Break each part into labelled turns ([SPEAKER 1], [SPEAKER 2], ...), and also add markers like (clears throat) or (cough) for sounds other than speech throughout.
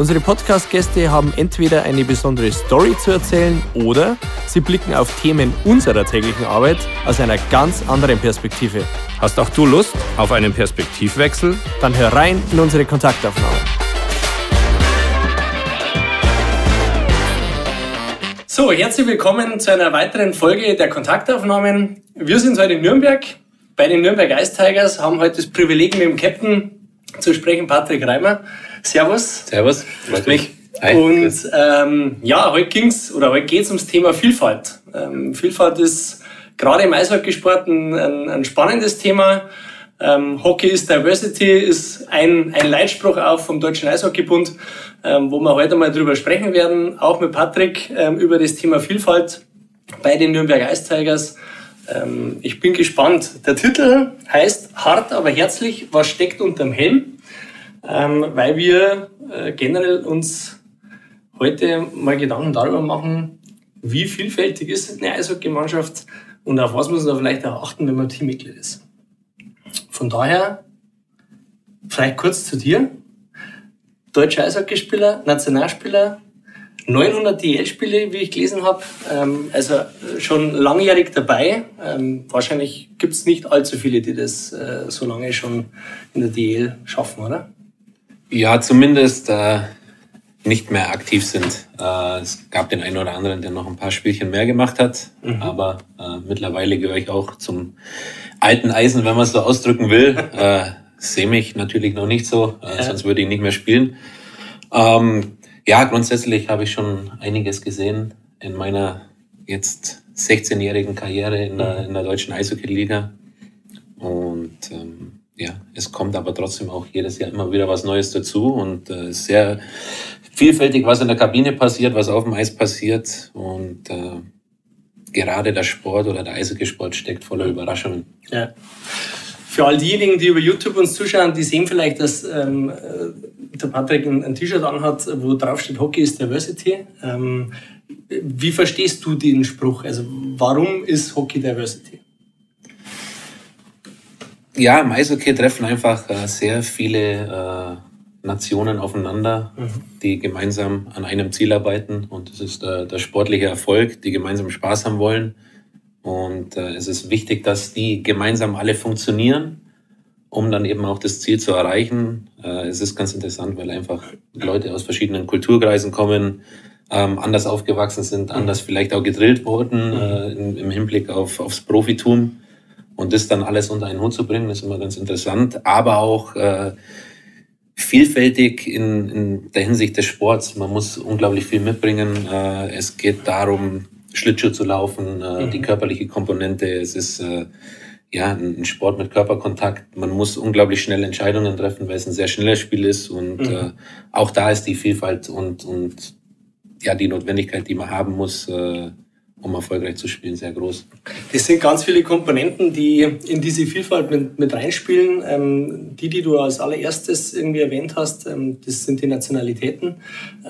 [SPEAKER 1] Unsere Podcast-Gäste haben entweder eine besondere Story zu erzählen oder sie blicken auf Themen unserer täglichen Arbeit aus einer ganz anderen Perspektive.
[SPEAKER 2] Hast auch du Lust auf einen Perspektivwechsel?
[SPEAKER 1] Dann hör rein in unsere Kontaktaufnahme. So, herzlich willkommen zu einer weiteren Folge der Kontaktaufnahmen. Wir sind heute in Nürnberg bei den Nürnberg Ice Tigers, haben heute das Privileg mit dem Captain zu sprechen, Patrick Reimer. Servus.
[SPEAKER 3] Servus, freut mich.
[SPEAKER 1] Hi. Und ähm, ja, heute ging's oder heute geht's ums Thema Vielfalt. Ähm, Vielfalt ist gerade im Eishockeysport ein, ein, ein spannendes Thema. Ähm, Hockey is Diversity ist ein, ein Leitspruch auch vom Deutschen Eishockeybund, ähm, wo wir heute mal drüber sprechen werden, auch mit Patrick ähm, über das Thema Vielfalt bei den Nürnberg Ice Tigers. Ähm, ich bin gespannt. Der Titel heißt Hart, aber herzlich, was steckt unterm Helm? ähm, weil wir äh, generell uns heute mal Gedanken darüber machen, wie vielfältig ist eine Eishockeymannschaft und auf was muss man da vielleicht auch achten, wenn man Teammitglied ist. Von daher, vielleicht kurz zu dir. Deutscher Eishockeyspieler, Nationalspieler, 900 DL-Spiele, wie ich gelesen habe. Ähm, also schon langjährig dabei. Ähm, wahrscheinlich gibt es nicht allzu viele, die das äh, so lange schon in der DL schaffen, oder?
[SPEAKER 3] Ja, zumindest äh, nicht mehr aktiv sind. Äh, es gab den einen oder anderen, der noch ein paar Spielchen mehr gemacht hat, mhm. aber äh, mittlerweile gehöre ich auch zum alten Eisen, wenn man es so ausdrücken will. (laughs) äh, Sehe mich natürlich noch nicht so, äh, ja. sonst würde ich nicht mehr spielen. Ähm, ja, grundsätzlich habe ich schon einiges gesehen in meiner jetzt 16-jährigen Karriere in der, in der deutschen Eishockey-Liga. Und ähm, ja, es kommt aber trotzdem auch jedes Jahr immer wieder was Neues dazu und äh, sehr vielfältig, was in der Kabine passiert, was auf dem Eis passiert und äh, gerade der Sport oder der Eishockeysport steckt voller Überraschungen.
[SPEAKER 1] Ja. Für all diejenigen, die über YouTube uns zuschauen, die sehen vielleicht, dass ähm, äh, der Patrick ein, ein T-Shirt anhat, wo drauf steht Hockey is Diversity. Ähm, wie verstehst du den Spruch? Also warum ist Hockey Diversity?
[SPEAKER 3] Ja, im Eishockey treffen einfach äh, sehr viele äh, Nationen aufeinander, mhm. die gemeinsam an einem Ziel arbeiten. Und das ist äh, der sportliche Erfolg, die gemeinsam Spaß haben wollen. Und äh, es ist wichtig, dass die gemeinsam alle funktionieren, um dann eben auch das Ziel zu erreichen. Äh, es ist ganz interessant, weil einfach Leute aus verschiedenen Kulturkreisen kommen, ähm, anders aufgewachsen sind, anders vielleicht auch gedrillt wurden äh, im, im Hinblick auf, aufs Profitum. Und das dann alles unter einen Hut zu bringen, ist immer ganz interessant, aber auch äh, vielfältig in, in der Hinsicht des Sports. Man muss unglaublich viel mitbringen. Äh, es geht darum, Schlittschuh zu laufen, äh, mhm. die körperliche Komponente. Es ist ja ein Sport mit Körperkontakt. Man muss unglaublich schnell Entscheidungen treffen, weil es ein sehr schnelles Spiel ist. Und mhm. äh, auch da ist die Vielfalt und, und ja die Notwendigkeit, die man haben muss, äh, um erfolgreich zu spielen, sehr groß.
[SPEAKER 1] Das sind ganz viele Komponenten, die in diese Vielfalt mit, mit reinspielen. Ähm, die, die du als allererstes irgendwie erwähnt hast, ähm, das sind die Nationalitäten.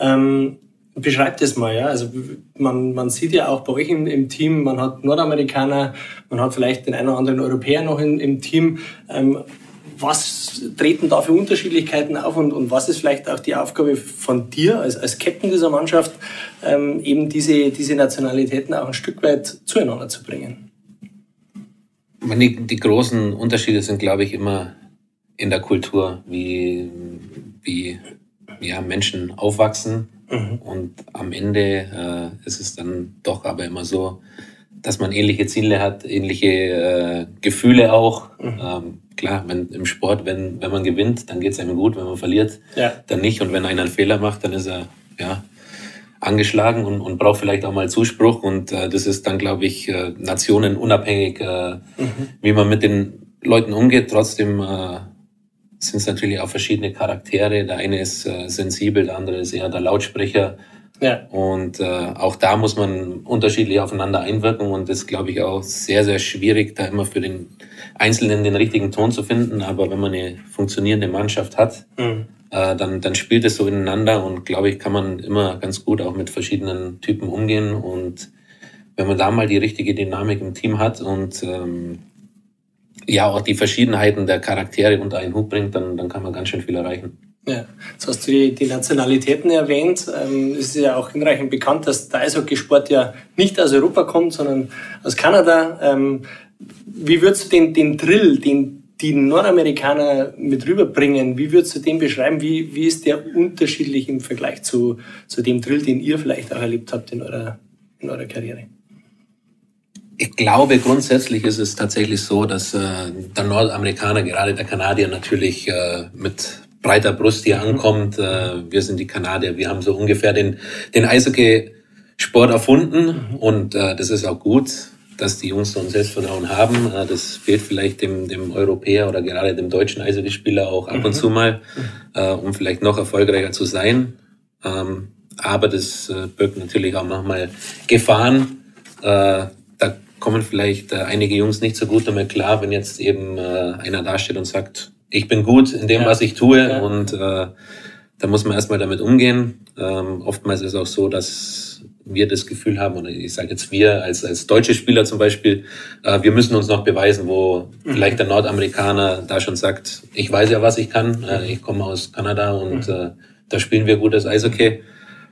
[SPEAKER 1] Ähm, beschreib das mal, ja. Also man, man sieht ja auch bei euch im, im, Team, man hat Nordamerikaner, man hat vielleicht den einen oder anderen Europäer noch in, im Team. Ähm, was treten da für Unterschiedlichkeiten auf und, und was ist vielleicht auch die Aufgabe von dir als, als Captain dieser Mannschaft, ähm, eben diese, diese Nationalitäten auch ein Stück weit zueinander zu bringen?
[SPEAKER 3] Die, die großen Unterschiede sind, glaube ich, immer in der Kultur, wie, wie ja, Menschen aufwachsen. Mhm. Und am Ende äh, ist es dann doch aber immer so, dass man ähnliche Ziele hat, ähnliche äh, Gefühle auch. Mhm. Ähm, klar, wenn, im Sport, wenn, wenn man gewinnt, dann geht es einem gut, wenn man verliert, ja. dann nicht. Und wenn einer einen Fehler macht, dann ist er ja, angeschlagen und, und braucht vielleicht auch mal Zuspruch. Und äh, das ist dann, glaube ich, äh, nationenunabhängig, äh, mhm. wie man mit den Leuten umgeht. Trotzdem äh, sind es natürlich auch verschiedene Charaktere. Der eine ist äh, sensibel, der andere ist eher der Lautsprecher. Ja. Und äh, auch da muss man unterschiedlich aufeinander einwirken und das glaube ich auch sehr, sehr schwierig, da immer für den Einzelnen den richtigen Ton zu finden. Aber wenn man eine funktionierende Mannschaft hat, mhm. äh, dann, dann spielt es so ineinander und glaube ich, kann man immer ganz gut auch mit verschiedenen Typen umgehen. Und wenn man da mal die richtige Dynamik im Team hat und ähm, ja auch die Verschiedenheiten der Charaktere unter einen Hut bringt, dann, dann kann man ganz schön viel erreichen.
[SPEAKER 1] Ja, jetzt hast du die, die Nationalitäten erwähnt. Ähm, es ist ja auch hinreichend bekannt, dass der Eishockeysport ja nicht aus Europa kommt, sondern aus Kanada. Ähm, wie würdest du den, den Drill, den die Nordamerikaner mit rüberbringen, wie würdest du den beschreiben? Wie, wie ist der unterschiedlich im Vergleich zu, zu dem Drill, den ihr vielleicht auch erlebt habt in eurer, in eurer Karriere?
[SPEAKER 3] Ich glaube, grundsätzlich ist es tatsächlich so, dass äh, der Nordamerikaner, gerade der Kanadier, natürlich äh, mit breiter Brust hier ankommt. Äh, wir sind die Kanadier, wir haben so ungefähr den, den Eishockey-Sport erfunden und äh, das ist auch gut, dass die Jungs so ein Selbstvertrauen haben. Äh, das fehlt vielleicht dem, dem Europäer oder gerade dem deutschen Eishockeyspieler auch ab mhm. und zu mal, äh, um vielleicht noch erfolgreicher zu sein. Ähm, aber das äh, birgt natürlich auch manchmal Gefahren. Äh, kommen vielleicht äh, einige Jungs nicht so gut damit klar, wenn jetzt eben äh, einer dasteht und sagt, ich bin gut in dem, ja. was ich tue ja. und äh, da muss man erstmal damit umgehen. Ähm, oftmals ist es auch so, dass wir das Gefühl haben, oder ich sage jetzt wir als, als deutsche Spieler zum Beispiel, äh, wir müssen uns noch beweisen, wo mhm. vielleicht der Nordamerikaner da schon sagt, ich weiß ja, was ich kann, äh, ich komme aus Kanada und mhm. äh, da spielen wir gutes Eishockey.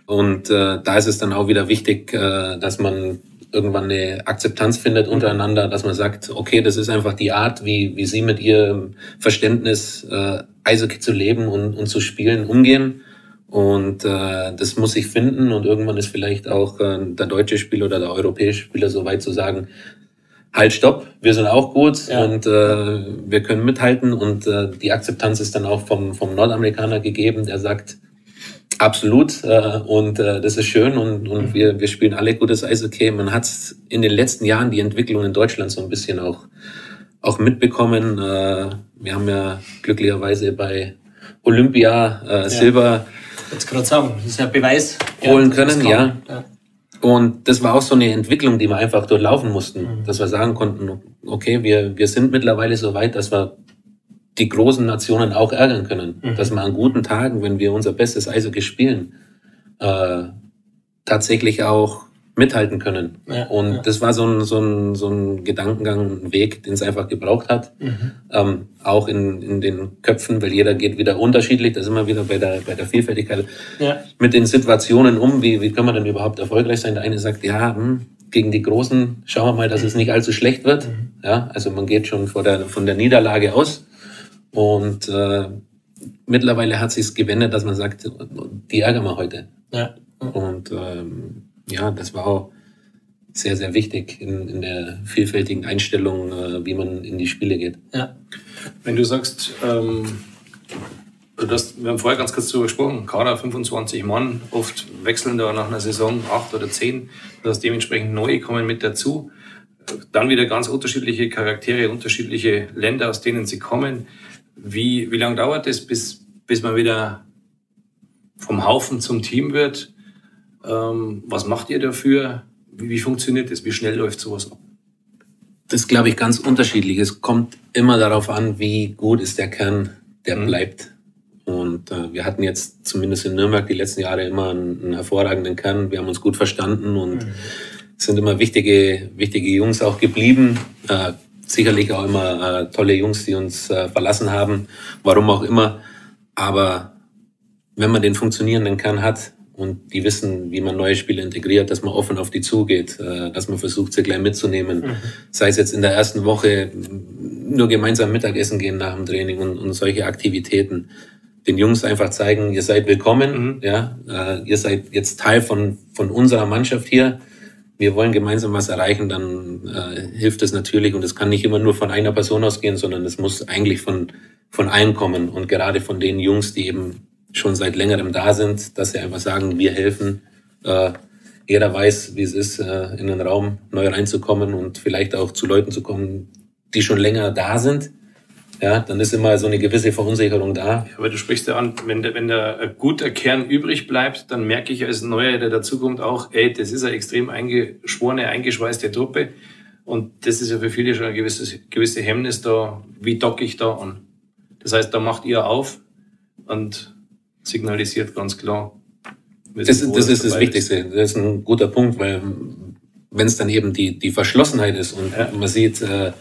[SPEAKER 3] Und äh, da ist es dann auch wieder wichtig, äh, dass man irgendwann eine Akzeptanz findet untereinander, dass man sagt, okay, das ist einfach die Art, wie, wie sie mit ihrem Verständnis äh, Eishockey zu leben und, und zu spielen umgehen. Und äh, das muss sich finden und irgendwann ist vielleicht auch äh, der deutsche Spieler oder der europäische Spieler so weit zu sagen, halt, stopp, wir sind auch gut ja. und äh, wir können mithalten und äh, die Akzeptanz ist dann auch vom, vom Nordamerikaner gegeben, der sagt, Absolut. Äh, und äh, das ist schön und, und mhm. wir, wir spielen alle gutes Eishockey. Man hat in den letzten Jahren die Entwicklung in Deutschland so ein bisschen auch, auch mitbekommen. Äh, wir haben ja glücklicherweise bei Olympia äh, Silber
[SPEAKER 1] Jetzt gerade sagen, das ist ja Beweis.
[SPEAKER 3] Holen können, ja. ja. Und das war auch so eine Entwicklung, die wir einfach durchlaufen mussten, mhm. dass wir sagen konnten, okay, wir, wir sind mittlerweile so weit, dass wir die großen Nationen auch ärgern können. Mhm. Dass wir an guten Tagen, wenn wir unser bestes Eishockey spielen, äh, tatsächlich auch mithalten können. Ja, und ja. das war so ein, so, ein, so ein Gedankengang, ein Weg, den es einfach gebraucht hat. Mhm. Ähm, auch in, in den Köpfen, weil jeder geht wieder unterschiedlich, da sind wir wieder bei der, bei der Vielfältigkeit. Ja. Mit den Situationen um, wie, wie kann man denn überhaupt erfolgreich sein? Der eine sagt, ja, hm, gegen die Großen schauen wir mal, dass es nicht allzu schlecht wird. Mhm. Ja, also man geht schon vor der, von der Niederlage aus. Und äh, mittlerweile hat sich gewendet, dass man sagt, die ärgern wir heute. Ja. Und ähm, ja, das war auch sehr, sehr wichtig in, in der vielfältigen Einstellung, äh, wie man in die Spiele geht.
[SPEAKER 4] Ja. Wenn du sagst, ähm, du hast, wir haben vorher ganz kurz darüber gesprochen, Kader 25 Mann, oft wechseln da nach einer Saison acht oder zehn, dass dementsprechend neue kommen mit dazu. Dann wieder ganz unterschiedliche Charaktere, unterschiedliche Länder, aus denen sie kommen. Wie, wie lange dauert es, bis, bis man wieder vom Haufen zum Team wird? Ähm, was macht ihr dafür? Wie, wie funktioniert das? Wie schnell läuft sowas ab?
[SPEAKER 3] Das ist, glaube ich, ganz unterschiedlich. Es kommt immer darauf an, wie gut ist der Kern, der mhm. bleibt. Und äh, wir hatten jetzt zumindest in Nürnberg die letzten Jahre immer einen, einen hervorragenden Kern. Wir haben uns gut verstanden und mhm. sind immer wichtige, wichtige Jungs auch geblieben. Äh, sicherlich auch immer äh, tolle Jungs, die uns äh, verlassen haben, warum auch immer. Aber wenn man den funktionierenden Kern hat und die wissen, wie man neue Spiele integriert, dass man offen auf die zugeht, äh, dass man versucht, sie gleich mitzunehmen, mhm. sei es jetzt in der ersten Woche nur gemeinsam Mittagessen gehen nach dem Training und, und solche Aktivitäten. Den Jungs einfach zeigen, ihr seid willkommen, mhm. ja, äh, ihr seid jetzt Teil von, von unserer Mannschaft hier wir wollen gemeinsam was erreichen, dann äh, hilft es natürlich und es kann nicht immer nur von einer Person ausgehen, sondern es muss eigentlich von, von allen kommen und gerade von den Jungs, die eben schon seit längerem da sind, dass sie einfach sagen, wir helfen. Äh, jeder weiß, wie es ist, äh, in den Raum neu reinzukommen und vielleicht auch zu Leuten zu kommen, die schon länger da sind ja, dann ist immer so eine gewisse Verunsicherung da.
[SPEAKER 4] Ja, aber du sprichst ja an, wenn der, wenn der ein guter Kern übrig bleibt, dann merke ich als Neuer, der dazukommt, auch, ey, das ist eine extrem eingeschworene, eingeschweißte Truppe. Und das ist ja für viele schon ein gewisses, gewisse Hemmnis da, wie docke ich da an. Das heißt, da macht ihr auf und signalisiert ganz klar.
[SPEAKER 3] Das, das ist das Wichtigste. Das ist ein guter Punkt, weil wenn es dann eben die, die Verschlossenheit ist und ja. man sieht, äh,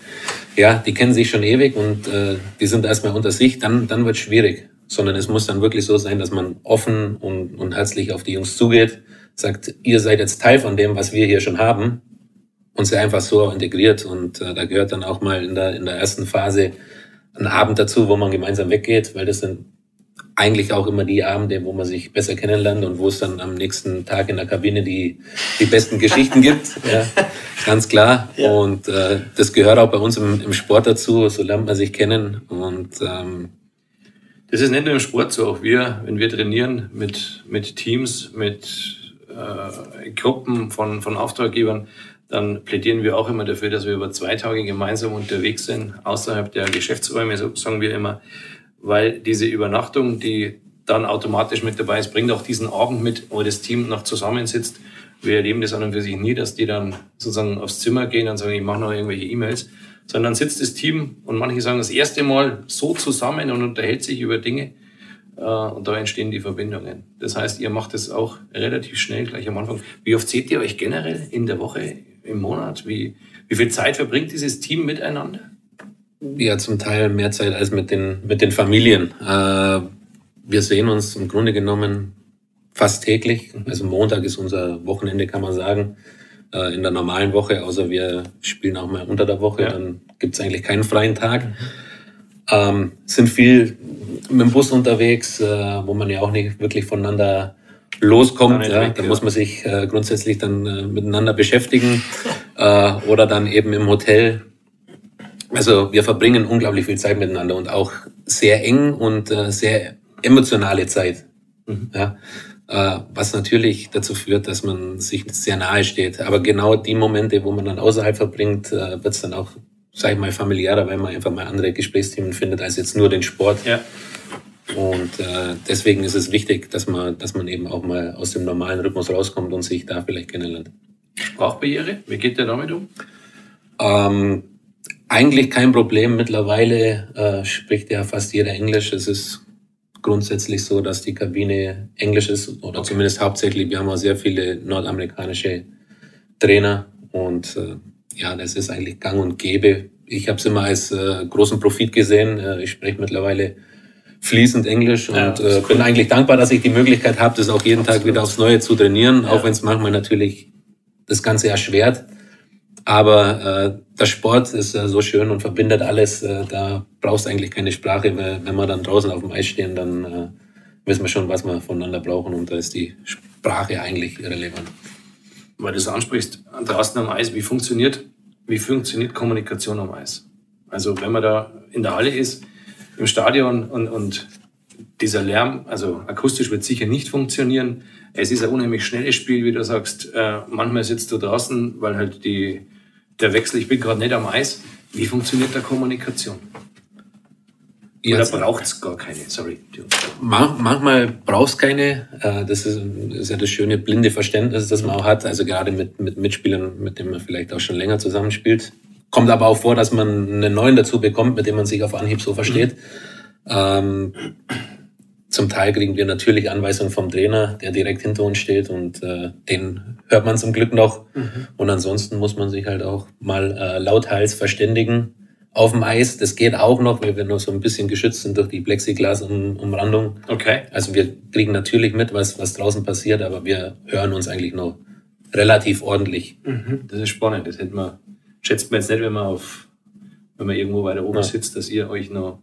[SPEAKER 3] ja, die kennen sich schon ewig und äh, die sind erstmal unter sich, dann, dann wird es schwierig. Sondern es muss dann wirklich so sein, dass man offen und, und herzlich auf die Jungs zugeht, sagt, ihr seid jetzt Teil von dem, was wir hier schon haben und sie einfach so integriert. Und äh, da gehört dann auch mal in der, in der ersten Phase ein Abend dazu, wo man gemeinsam weggeht, weil das sind eigentlich auch immer die Abende, wo man sich besser kennenlernt und wo es dann am nächsten Tag in der Kabine die, die besten (laughs) Geschichten gibt. Ja, ganz klar. Ja. Und äh, das gehört auch bei uns im, im Sport dazu. So lernt man sich kennen. Und ähm,
[SPEAKER 4] das ist nicht nur im Sport so, auch wir, wenn wir trainieren mit, mit Teams, mit äh, Gruppen von, von Auftraggebern, dann plädieren wir auch immer dafür, dass wir über zwei Tage gemeinsam unterwegs sind, außerhalb der Geschäftsräume, so sagen wir immer, weil diese Übernachtung, die dann automatisch mit dabei ist, bringt auch diesen Abend mit, wo das Team noch zusammensitzt. Wir erleben das an und für sich nie, dass die dann sozusagen aufs Zimmer gehen und sagen, ich mache noch irgendwelche E-Mails, sondern sitzt das Team und manche sagen das erste Mal so zusammen und unterhält sich über Dinge äh, und da entstehen die Verbindungen. Das heißt, ihr macht es auch relativ schnell gleich am Anfang. Wie oft seht ihr euch generell in der Woche, im Monat? Wie, wie viel Zeit verbringt dieses Team miteinander?
[SPEAKER 3] Ja, zum Teil mehr Zeit als mit den, mit den Familien. Äh, wir sehen uns im Grunde genommen fast täglich. Also Montag ist unser Wochenende, kann man sagen. Äh, in der normalen Woche, außer wir spielen auch mal unter der Woche, ja. dann gibt's eigentlich keinen freien Tag. Mhm. Ähm, sind viel mit dem Bus unterwegs, äh, wo man ja auch nicht wirklich voneinander loskommt. Ja, da muss man sich äh, grundsätzlich dann miteinander beschäftigen (laughs) oder dann eben im Hotel also wir verbringen unglaublich viel Zeit miteinander und auch sehr eng und äh, sehr emotionale Zeit. Mhm. Ja, äh, was natürlich dazu führt, dass man sich sehr nahe steht. Aber genau die Momente, wo man dann außerhalb verbringt, äh, wird es dann auch, sag ich mal, familiärer, weil man einfach mal andere Gesprächsthemen findet als jetzt nur den Sport. Ja. Und äh, deswegen ist es wichtig, dass man, dass man eben auch mal aus dem normalen Rhythmus rauskommt und sich da vielleicht kennenlernt.
[SPEAKER 4] Sprachbarriere, wie geht der damit um?
[SPEAKER 3] Ähm, eigentlich kein Problem. Mittlerweile äh, spricht ja fast jeder Englisch. Es ist grundsätzlich so, dass die Kabine Englisch ist oder okay. zumindest hauptsächlich. Wir haben auch sehr viele nordamerikanische Trainer und äh, ja, das ist eigentlich gang und gäbe. Ich habe es immer als äh, großen Profit gesehen. Äh, ich spreche mittlerweile fließend Englisch ja, und äh, bin eigentlich dankbar, dass ich die Möglichkeit habe, das auch jeden Absolut. Tag wieder aufs Neue zu trainieren, ja. auch wenn es manchmal natürlich das Ganze erschwert. Aber äh, der Sport ist äh, so schön und verbindet alles. Äh, da brauchst du eigentlich keine Sprache. Weil, wenn wir dann draußen auf dem Eis stehen, dann äh, wissen wir schon, was wir voneinander brauchen. Und da ist die Sprache eigentlich irrelevant.
[SPEAKER 4] Weil du es ansprichst, draußen am Eis, wie funktioniert, wie funktioniert Kommunikation am Eis? Also wenn man da in der Halle ist, im Stadion und, und dieser Lärm, also akustisch wird sicher nicht funktionieren. Es ist ein unheimlich schnelles Spiel, wie du sagst. Äh, manchmal sitzt du draußen, weil halt die der Wechsel, ich bin gerade nicht am Eis. Wie funktioniert da Kommunikation? Oder braucht es gar keine? Sorry.
[SPEAKER 3] manchmal braucht es keine. Äh, das ist, ist, ja das schöne blinde Verständnis, das man auch hat. Also gerade mit, mit Mitspielern, mit denen man vielleicht auch schon länger zusammenspielt. Kommt aber auch vor, dass man einen neuen dazu bekommt, mit dem man sich auf Anhieb so versteht. Mhm. Ähm, zum Teil kriegen wir natürlich Anweisungen vom Trainer, der direkt hinter uns steht und äh, den hört man zum Glück noch. Mhm. Und ansonsten muss man sich halt auch mal äh, lauthals verständigen auf dem Eis. Das geht auch noch, weil wir noch so ein bisschen geschützt sind durch die Plexiglas-Umrandung. Okay. Also wir kriegen natürlich mit, was, was draußen passiert, aber wir hören uns eigentlich noch relativ ordentlich.
[SPEAKER 4] Mhm. Das ist spannend. Das hätte man, schätzt man jetzt nicht, wenn man auf, wenn man irgendwo weiter oben ja. sitzt, dass ihr euch noch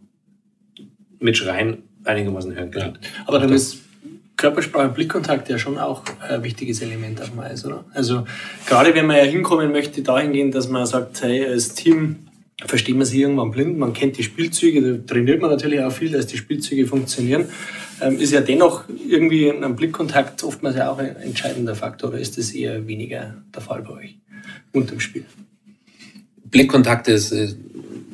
[SPEAKER 4] mit Schreien einigermaßen hören könnt. Ja.
[SPEAKER 1] Aber dann ist Körpersprache, Blickkontakt ja schon auch ein wichtiges Element auf dem Eis, oder? Also gerade wenn man ja hinkommen möchte, dahingehend, dass man sagt, hey, als Team versteht man sich irgendwann blind, man kennt die Spielzüge, da trainiert man natürlich auch viel, dass die Spielzüge funktionieren, ähm, ist ja dennoch irgendwie ein Blickkontakt oftmals ja auch ein entscheidender Faktor, oder ist das eher weniger der Fall bei euch unterm Spiel?
[SPEAKER 3] Blickkontakt ist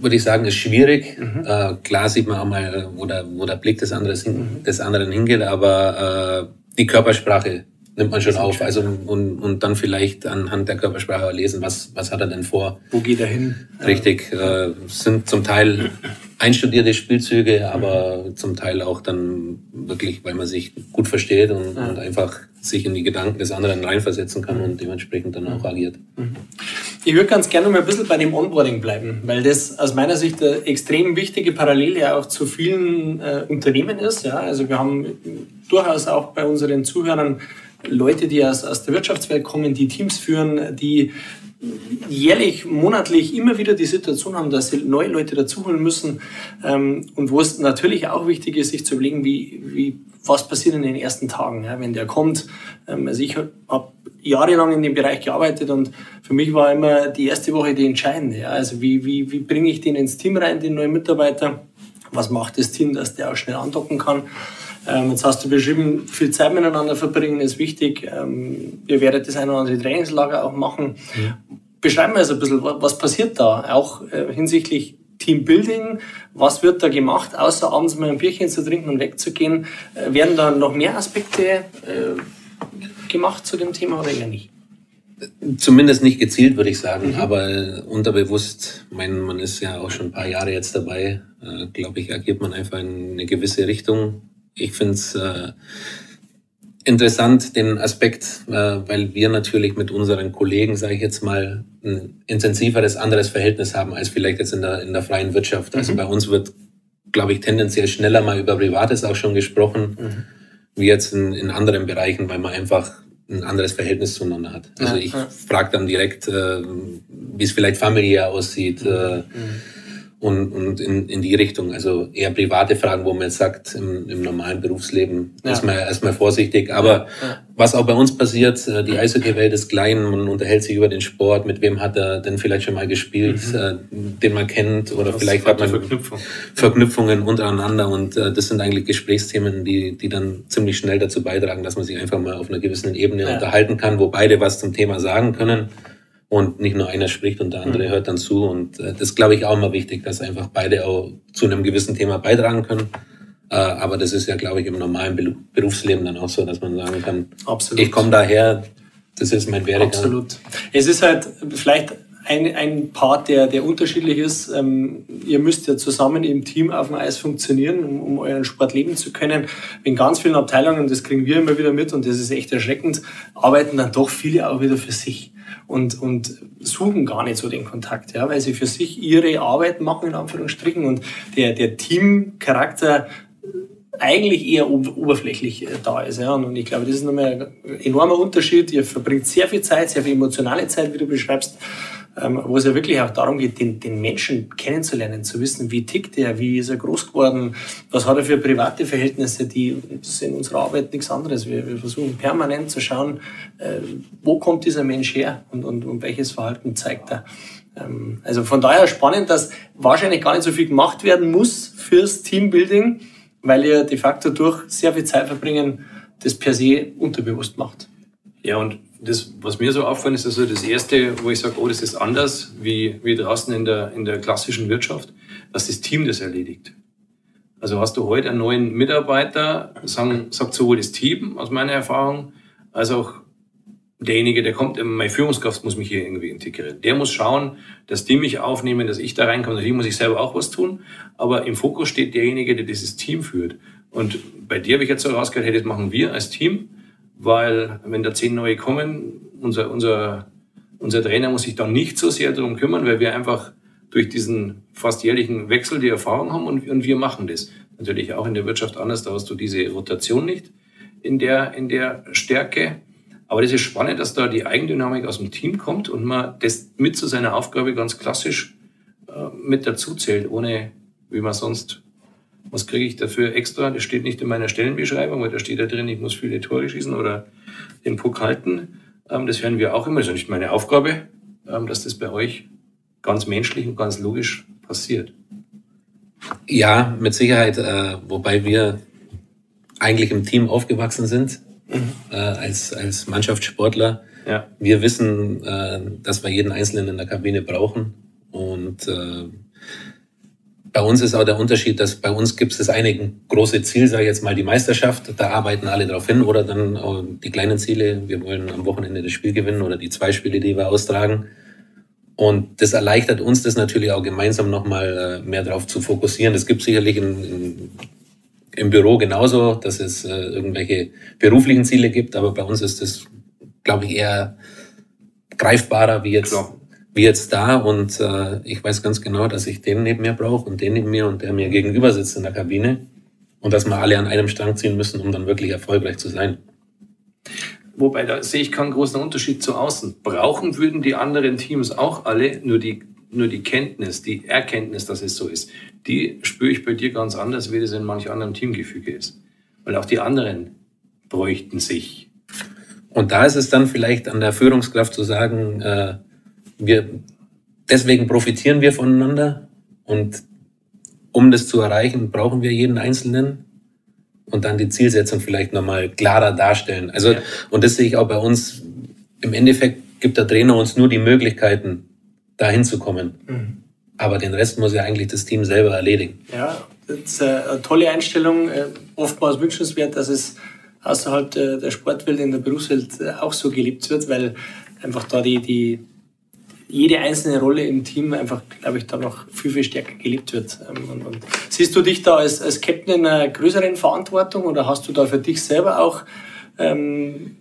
[SPEAKER 3] würde ich sagen, ist schwierig. Mhm. Äh, klar sieht man auch mal, wo der, wo der Blick des, anderes hin, mhm. des anderen hingeht, aber äh, die Körpersprache nimmt man schon auf. Also und, und dann vielleicht anhand der Körpersprache lesen, was, was hat er denn vor?
[SPEAKER 1] Wo geht er hin?
[SPEAKER 3] Richtig. Äh, sind zum Teil (clears throat) einstudierte Spielzüge, aber mhm. zum Teil auch dann wirklich, weil man sich gut versteht und, ja. und, einfach sich in die Gedanken des anderen reinversetzen kann und dementsprechend dann auch agiert. Mhm.
[SPEAKER 1] Ich würde ganz gerne mal ein bisschen bei dem Onboarding bleiben, weil das aus meiner Sicht eine extrem wichtige Parallele auch zu vielen äh, Unternehmen ist. Ja? Also wir haben durchaus auch bei unseren Zuhörern Leute, die aus, aus der Wirtschaftswelt kommen, die Teams führen, die jährlich, monatlich immer wieder die Situation haben, dass sie neue Leute dazuholen müssen ähm, und wo es natürlich auch wichtig ist, sich zu überlegen, wie, wie was passiert in den ersten Tagen, ja, wenn der kommt. Ähm, also ich habe jahrelang in dem Bereich gearbeitet und für mich war immer die erste Woche die entscheidende. Ja. Also wie, wie, wie bringe ich den ins Team rein, den neuen Mitarbeiter? Was macht das Team, dass der auch schnell andocken kann? Ähm, jetzt hast du beschrieben, viel Zeit miteinander verbringen ist wichtig. Ähm, ihr werdet das eine oder andere Trainingslager auch machen. Ja. Beschreiben wir also ein bisschen, was passiert da, auch äh, hinsichtlich Teambuilding. Was wird da gemacht, außer abends mal ein Bierchen zu trinken und wegzugehen? Äh, werden da noch mehr Aspekte äh, gemacht zu dem Thema oder eher nicht?
[SPEAKER 3] Zumindest nicht gezielt, würde ich sagen, mhm. aber unterbewusst, mein, man ist ja auch schon ein paar Jahre jetzt dabei, äh, glaube ich, agiert man einfach in eine gewisse Richtung ich finde es äh, interessant, den Aspekt, äh, weil wir natürlich mit unseren Kollegen, sage ich jetzt mal, ein intensiveres, anderes Verhältnis haben als vielleicht jetzt in der, in der freien Wirtschaft. Also mhm. bei uns wird, glaube ich, tendenziell schneller mal über Privates auch schon gesprochen, mhm. wie jetzt in, in anderen Bereichen, weil man einfach ein anderes Verhältnis zueinander hat. Also ja, ich ja. frage dann direkt, äh, wie es vielleicht familiär aussieht. Mhm. Äh, mhm und, und in, in die Richtung. Also eher private Fragen, wo man jetzt sagt, im, im normalen Berufsleben ja. ist man erstmal vorsichtig. Aber ja. was auch bei uns passiert, äh, die Eishockey-Welt ist klein, man unterhält sich über den Sport, mit wem hat er denn vielleicht schon mal gespielt, mhm. äh, den man kennt oder das vielleicht hat man Verknüpfung. Verknüpfungen untereinander und äh, das sind eigentlich Gesprächsthemen, die, die dann ziemlich schnell dazu beitragen, dass man sich einfach mal auf einer gewissen Ebene ja. unterhalten kann, wo beide was zum Thema sagen können und nicht nur einer spricht und der andere mhm. hört dann zu. Und äh, das glaube ich auch immer wichtig, dass einfach beide auch zu einem gewissen Thema beitragen können. Äh, aber das ist ja, glaube ich, im normalen Berufsleben dann auch so, dass man sagen kann, Absolut. ich komme daher, das ist mein Werdegang.
[SPEAKER 1] Absolut. Es ist halt vielleicht ein, ein Part, der, der unterschiedlich ist. Ähm, ihr müsst ja zusammen im Team auf dem Eis funktionieren, um, um euren Sport leben zu können. In ganz vielen Abteilungen, das kriegen wir immer wieder mit und das ist echt erschreckend, arbeiten dann doch viele auch wieder für sich und, und suchen gar nicht so den Kontakt, ja, weil sie für sich ihre Arbeit machen, in Anführungsstrichen, und der, der Teamcharakter eigentlich eher oberflächlich äh, da ist. Ja. Und ich glaube, das ist nochmal ein enormer Unterschied. Ihr verbringt sehr viel Zeit, sehr viel emotionale Zeit, wie du beschreibst, wo es ja wirklich auch darum geht, den, den Menschen kennenzulernen, zu wissen, wie tickt er, wie ist er groß geworden, was hat er für private Verhältnisse, die das in unserer Arbeit nichts anderes. Wir, wir versuchen permanent zu schauen, äh, wo kommt dieser Mensch her und, und, und welches Verhalten zeigt er. Ähm, also von daher spannend, dass wahrscheinlich gar nicht so viel gemacht werden muss fürs Teambuilding, weil ihr de facto durch sehr viel Zeit verbringen das per se unterbewusst macht.
[SPEAKER 4] Ja, und das, was mir so auffällt, ist also das Erste, wo ich sage, oh, das ist anders wie, wie draußen in der, in der klassischen Wirtschaft, dass das Team das erledigt. Also hast du heute einen neuen Mitarbeiter, sagen, sagt sowohl das Team aus meiner Erfahrung, als auch derjenige, der kommt, meine Führungskraft muss mich hier irgendwie integrieren. Der muss schauen, dass die mich aufnehmen, dass ich da reinkomme. Natürlich muss ich selber auch was tun, aber im Fokus steht derjenige, der dieses Team führt. Und bei dir habe ich jetzt so rausgehört, hey, das machen wir als Team weil wenn da zehn neue kommen, unser, unser, unser Trainer muss sich dann nicht so sehr darum kümmern, weil wir einfach durch diesen fast jährlichen Wechsel die Erfahrung haben und, und wir machen das. Natürlich auch in der Wirtschaft anders, da hast du diese Rotation nicht in der, in der Stärke. Aber das ist spannend, dass da die Eigendynamik aus dem Team kommt und man das mit zu seiner Aufgabe ganz klassisch äh, mit dazu zählt, ohne wie man sonst was kriege ich dafür extra? Das steht nicht in meiner Stellenbeschreibung, weil da steht da drin, ich muss viele Tore schießen oder den Puck halten. Ähm, das hören wir auch immer. Das ist nicht meine Aufgabe, ähm, dass das bei euch ganz menschlich und ganz logisch passiert.
[SPEAKER 3] Ja, mit Sicherheit, äh, wobei wir eigentlich im Team aufgewachsen sind, mhm. äh, als, als Mannschaftssportler. Ja. Wir wissen, äh, dass wir jeden Einzelnen in der Kabine brauchen und bei uns ist auch der Unterschied, dass bei uns gibt es das eine große Ziel, sage ich jetzt mal die Meisterschaft, da arbeiten alle drauf hin. Oder dann die kleinen Ziele, wir wollen am Wochenende das Spiel gewinnen oder die zwei Spiele, die wir austragen. Und das erleichtert uns das natürlich auch gemeinsam nochmal äh, mehr darauf zu fokussieren. Es gibt sicherlich in, in, im Büro genauso, dass es äh, irgendwelche beruflichen Ziele gibt, aber bei uns ist das, glaube ich, eher greifbarer wie jetzt Klar wie jetzt da und äh, ich weiß ganz genau, dass ich den neben mir brauche und den neben mir und der mir gegenüber sitzt in der Kabine und dass wir alle an einem Strang ziehen müssen, um dann wirklich erfolgreich zu sein.
[SPEAKER 4] Wobei, da sehe ich keinen großen Unterschied zu außen. Brauchen würden die anderen Teams auch alle nur die, nur die Kenntnis, die Erkenntnis, dass es so ist. Die spüre ich bei dir ganz anders, wie das in manch anderem Teamgefüge ist. Weil auch die anderen bräuchten sich.
[SPEAKER 3] Und da ist es dann vielleicht an der Führungskraft zu sagen, äh, wir, deswegen profitieren wir voneinander und um das zu erreichen, brauchen wir jeden Einzelnen und dann die Zielsetzung vielleicht nochmal klarer darstellen. Also, ja. und das sehe ich auch bei uns. Im Endeffekt gibt der Trainer uns nur die Möglichkeiten, dahin zu kommen. Mhm. Aber den Rest muss ja eigentlich das Team selber erledigen.
[SPEAKER 1] Ja, das ist eine tolle Einstellung. Äh, oftmals wünschenswert, dass es außerhalb der Sportwelt, in der Berufswelt äh, auch so gelebt wird, weil einfach da die, die jede einzelne Rolle im Team einfach, glaube ich, da noch viel, viel stärker gelebt wird. Ähm, und, und siehst du dich da als, als Captain in einer größeren Verantwortung oder hast du da für dich selber auch, ähm,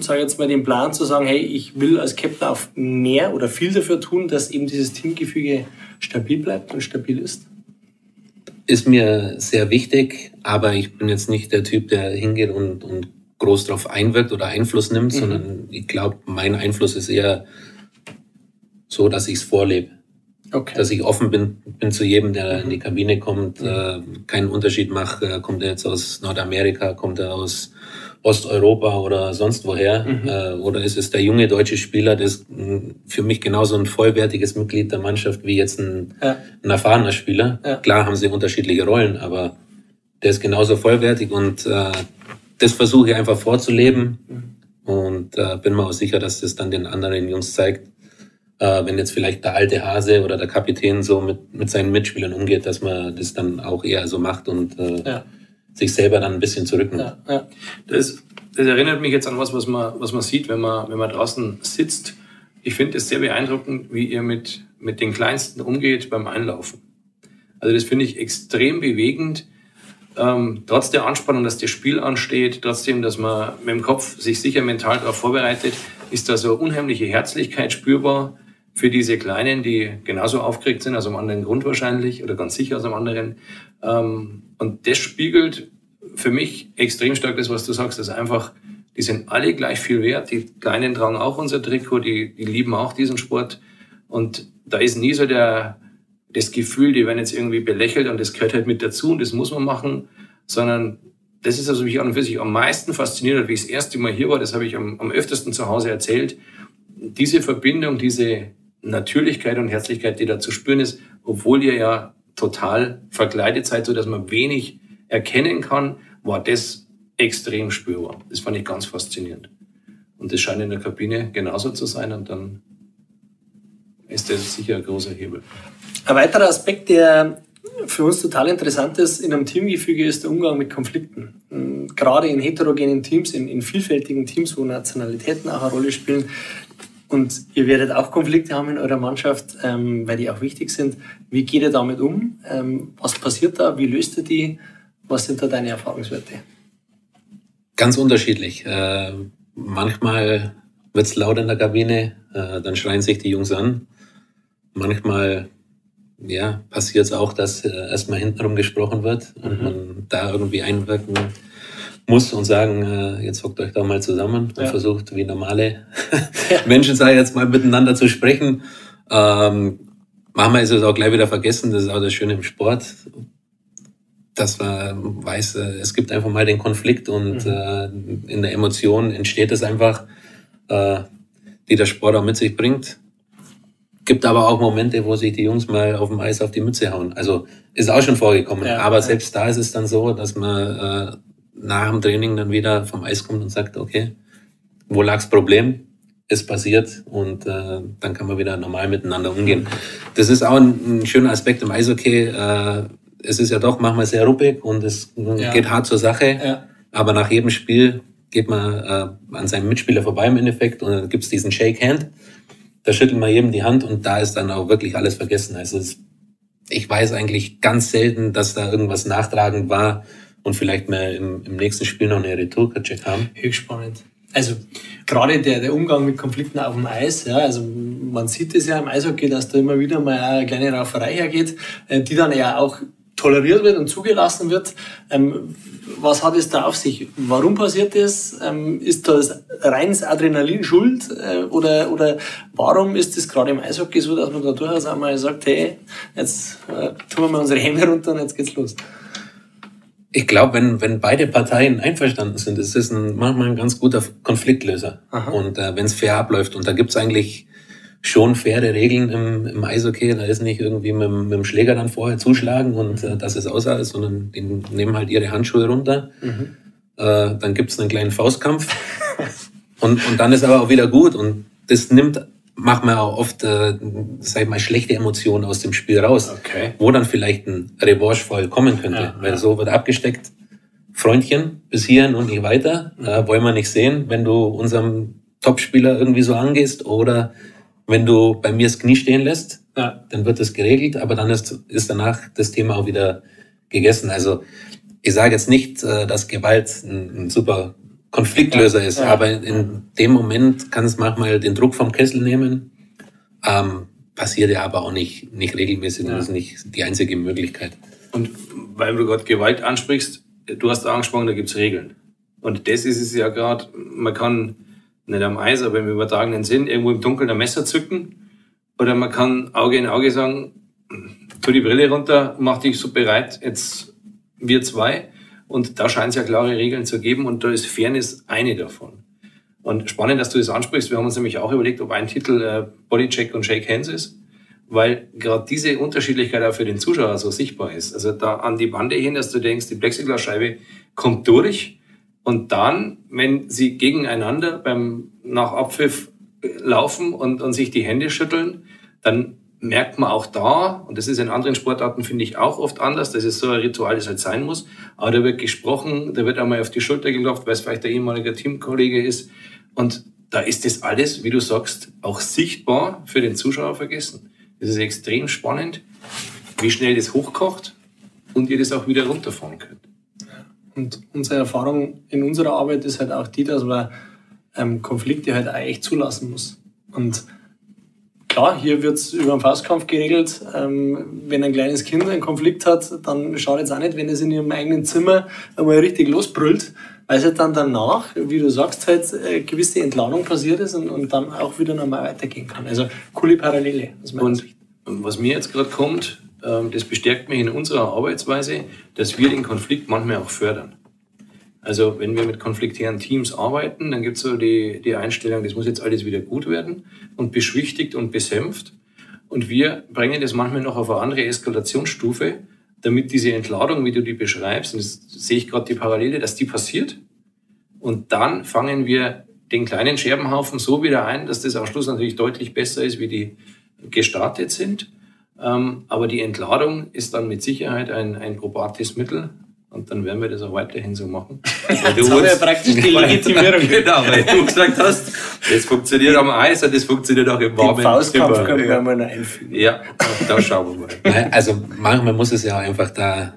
[SPEAKER 1] sage jetzt mal, den Plan zu sagen, hey, ich will als Captain auch mehr oder viel dafür tun, dass eben dieses Teamgefüge stabil bleibt und stabil ist?
[SPEAKER 3] Ist mir sehr wichtig, aber ich bin jetzt nicht der Typ, der hingeht und, und groß darauf einwirkt oder Einfluss nimmt, mhm. sondern ich glaube, mein Einfluss ist eher so, dass ich es vorlebe. Okay. Dass ich offen bin, bin zu jedem, der mhm. in die Kabine kommt, mhm. äh, keinen Unterschied mache, äh, kommt er jetzt aus Nordamerika, kommt er aus Osteuropa oder sonst woher, mhm. äh, oder ist es der junge deutsche Spieler, der ist für mich genauso ein vollwertiges Mitglied der Mannschaft wie jetzt ein, ja. ein erfahrener Spieler. Ja. Klar haben sie unterschiedliche Rollen, aber der ist genauso vollwertig und äh, das versuche ich einfach vorzuleben mhm. und äh, bin mir auch sicher, dass das dann den anderen Jungs zeigt, äh, wenn jetzt vielleicht der alte Hase oder der Kapitän so mit, mit seinen Mitspielern umgeht, dass man das dann auch eher so macht und äh, ja. sich selber dann ein bisschen zurücknimmt. Ja,
[SPEAKER 4] ja. Das, das erinnert mich jetzt an was, was man, was man sieht, wenn man, wenn man draußen sitzt. Ich finde es sehr beeindruckend, wie ihr mit, mit den Kleinsten umgeht beim Einlaufen. Also das finde ich extrem bewegend. Ähm, trotz der Anspannung, dass das Spiel ansteht, trotzdem, dass man mit dem Kopf sich sicher mental darauf vorbereitet, ist da so unheimliche Herzlichkeit spürbar für diese Kleinen, die genauso aufgeregt sind, aus einem anderen Grund wahrscheinlich oder ganz sicher aus einem anderen. Ähm, und das spiegelt für mich extrem stark das, was du sagst, dass einfach, die sind alle gleich viel wert. Die Kleinen tragen auch unser Trikot, die, die lieben auch diesen Sport. Und da ist nie so der, das Gefühl, die werden jetzt irgendwie belächelt und das gehört halt mit dazu und das muss man machen, sondern das ist also mich an und für sich am meisten fasziniert hat, wie ich das erste Mal hier war, das habe ich am, am öftesten zu Hause erzählt. Diese Verbindung, diese, Natürlichkeit und Herzlichkeit, die da zu spüren ist, obwohl ihr ja total verkleidet seid, so dass man wenig erkennen kann, war das extrem spürbar. Das fand ich ganz faszinierend. Und das scheint in der Kabine genauso zu sein und dann ist das sicher ein großer Hebel.
[SPEAKER 1] Ein weiterer Aspekt, der für uns total interessant ist in einem Teamgefüge, ist der Umgang mit Konflikten. Gerade in heterogenen Teams, in, in vielfältigen Teams, wo Nationalitäten auch eine Rolle spielen, und ihr werdet auch Konflikte haben in eurer Mannschaft, ähm, weil die auch wichtig sind. Wie geht ihr damit um? Ähm, was passiert da? Wie löst ihr die? Was sind da deine Erfahrungswerte?
[SPEAKER 3] Ganz unterschiedlich. Äh, manchmal wird es laut in der Kabine, äh, dann schreien sich die Jungs an. Manchmal ja, passiert es auch, dass äh, erstmal hintenrum gesprochen wird und mhm. man da irgendwie einwirken muss und sagen, äh, jetzt hockt euch doch mal zusammen und ja. versucht, wie normale. (laughs) (laughs) Menschen, sei jetzt mal miteinander zu sprechen. Ähm, manchmal ist es auch gleich wieder vergessen, das ist auch das Schöne im Sport, dass man weiß, äh, es gibt einfach mal den Konflikt und mhm. äh, in der Emotion entsteht es einfach, äh, die der Sport auch mit sich bringt. Gibt aber auch Momente, wo sich die Jungs mal auf dem Eis auf die Mütze hauen. Also ist auch schon vorgekommen. Ja, aber selbst da ist es dann so, dass man äh, nach dem Training dann wieder vom Eis kommt und sagt, okay, wo lag das Problem? es passiert und äh, dann kann man wieder normal miteinander umgehen. Das ist auch ein, ein schöner Aspekt im Eishockey. Äh, es ist ja doch manchmal sehr ruppig und es
[SPEAKER 1] Ja.
[SPEAKER 3] geht hart zur Sache,
[SPEAKER 1] Ja.
[SPEAKER 3] aber nach jedem Spiel geht man äh, an seinem Mitspieler vorbei im Endeffekt und dann gibt's diesen Shake Hand. Da schüttelt man jedem die Hand und da ist dann auch wirklich alles vergessen. Also es, ich weiß eigentlich ganz selten, dass da irgendwas nachtragend war und vielleicht mal im, im nächsten Spiel noch eine Retour-Check haben.
[SPEAKER 1] Höchst spannend. Also gerade der, der Umgang mit Konflikten auf dem Eis, ja, also man sieht es ja im Eishockey, dass da immer wieder mal eine kleine Rauferei hergeht, äh, die dann ja auch toleriert wird und zugelassen wird. Ähm, was hat es da auf sich? Warum passiert das? Ähm, ist das reines Adrenalin schuld? Äh, oder, oder warum ist es gerade im Eishockey so, dass man da durchaus einmal sagt, hey, jetzt äh, tun wir mal unsere Hände runter und jetzt geht's los?
[SPEAKER 3] Ich glaube, wenn, wenn beide Parteien einverstanden sind, ist es ein, manchmal ein ganz guter Konfliktlöser.
[SPEAKER 1] Aha.
[SPEAKER 3] Und äh, wenn es fair abläuft, und da gibt's eigentlich schon faire Regeln im, im Eishockey, da ist nicht irgendwie mit, dem- mit dem Schläger dann vorher zuschlagen und äh, dass es aussah, ist, sondern die nehmen halt ihre Handschuhe runter. Äh, dann gibt's einen kleinen Faustkampf (laughs) und, und dann ist aber auch wieder gut. Und das nimmt, macht man auch oft, äh, sag ich mal, schlechte Emotionen aus dem Spiel raus.
[SPEAKER 4] Okay.
[SPEAKER 3] Wo dann vielleicht ein Revanche-Fall kommen könnte.
[SPEAKER 1] Ja,
[SPEAKER 3] weil
[SPEAKER 1] ja.
[SPEAKER 3] so wird abgesteckt. Freundchen, bis hierhin und nicht weiter. Äh, wollen wir nicht sehen, wenn du unserem Topspieler irgendwie so angehst oder wenn du bei mir das Knie stehen lässt,
[SPEAKER 1] Ja.
[SPEAKER 3] dann wird das geregelt, aber dann ist, ist danach das Thema auch wieder gegessen. Also ich sage jetzt nicht, äh, dass Gewalt ein, ein super Konfliktlöser ist, aber in, dem Moment kann es manchmal den Druck vom Kessel nehmen. Ähm, passiert ja aber auch nicht, nicht regelmäßig
[SPEAKER 1] Ja.
[SPEAKER 3] ist nicht die einzige Möglichkeit.
[SPEAKER 4] Und weil du gerade Gewalt ansprichst, du hast angesprochen, da gibt's Regeln. Und das ist es ja gerade, man kann nicht am Eis, aber im übertragenen Sinn irgendwo im Dunkeln ein Messer zücken. Oder man kann Auge in Auge sagen, tu die Brille runter, mach dich so bereit, jetzt wir zwei. Und da scheint es ja klare Regeln zu geben und da ist Fairness eine davon. Und spannend, dass du das ansprichst. Wir haben uns nämlich auch überlegt, ob ein Titel äh, Bodycheck und Shake Hands ist, weil gerade diese Unterschiedlichkeit auch für den Zuschauer so sichtbar ist. Also da an die Bande hin, dass du denkst, die Plexiglasscheibe kommt durch und dann, wenn sie gegeneinander beim nach Abpfiff äh, laufen und, und sich die Hände schütteln, dann merkt man auch da, und das ist in anderen Sportarten, finde ich, auch oft anders, das ist so ein Ritual, das halt sein muss, aber da wird gesprochen, da wird einmal auf die Schulter geklopft, weil es vielleicht der ehemalige Teamkollege ist, und da ist das alles, wie du sagst, auch sichtbar für den Zuschauer vergessen. Das ist extrem spannend, wie schnell das hochkocht und ihr das auch wieder runterfahren könnt.
[SPEAKER 1] Und unsere Erfahrung in unserer Arbeit ist halt auch die, dass man ähm, Konflikte halt auch echt zulassen muss. Und klar, hier wird's über einen Faustkampf geregelt. Ähm, wenn ein kleines Kind einen Konflikt hat, dann schadet es auch nicht, wenn es in ihrem eigenen Zimmer einmal richtig losbrüllt, weil es halt dann danach, wie du sagst, halt äh, gewisse Entladung passiert ist und, und dann auch wieder normal weitergehen kann. Also coole Parallele.
[SPEAKER 4] Und
[SPEAKER 1] Sicht.
[SPEAKER 4] was mir jetzt gerade kommt, ähm, das bestärkt mich in unserer Arbeitsweise, dass wir den Konflikt manchmal auch fördern. Also wenn wir mit konfliktären Teams arbeiten, dann gibt es so die, die Einstellung, das muss jetzt alles wieder gut werden und beschwichtigt und besänft. Und wir bringen das manchmal noch auf eine andere Eskalationsstufe, damit diese Entladung, wie du die beschreibst, und das sehe ich gerade die Parallele, dass die passiert. Und dann fangen wir den kleinen Scherbenhaufen so wieder ein, dass das am Schluss natürlich deutlich besser ist, wie die gestartet sind. Ähm, aber die Entladung ist dann mit Sicherheit ein, ein probates Mittel. Und dann werden wir das auch weiterhin so machen. Weil (laughs)
[SPEAKER 1] Jetzt haben wir ja praktisch die (laughs) Legitimierung.
[SPEAKER 4] genau, weil du gesagt hast, das funktioniert am Eis und das funktioniert auch im
[SPEAKER 1] Den
[SPEAKER 4] warmen
[SPEAKER 1] Faustkampf
[SPEAKER 4] Zimmer.
[SPEAKER 1] können wir
[SPEAKER 4] ja.
[SPEAKER 1] mal einfügen.
[SPEAKER 4] ja, da schauen wir mal. (laughs)
[SPEAKER 3] Also manchmal muss es ja einfach da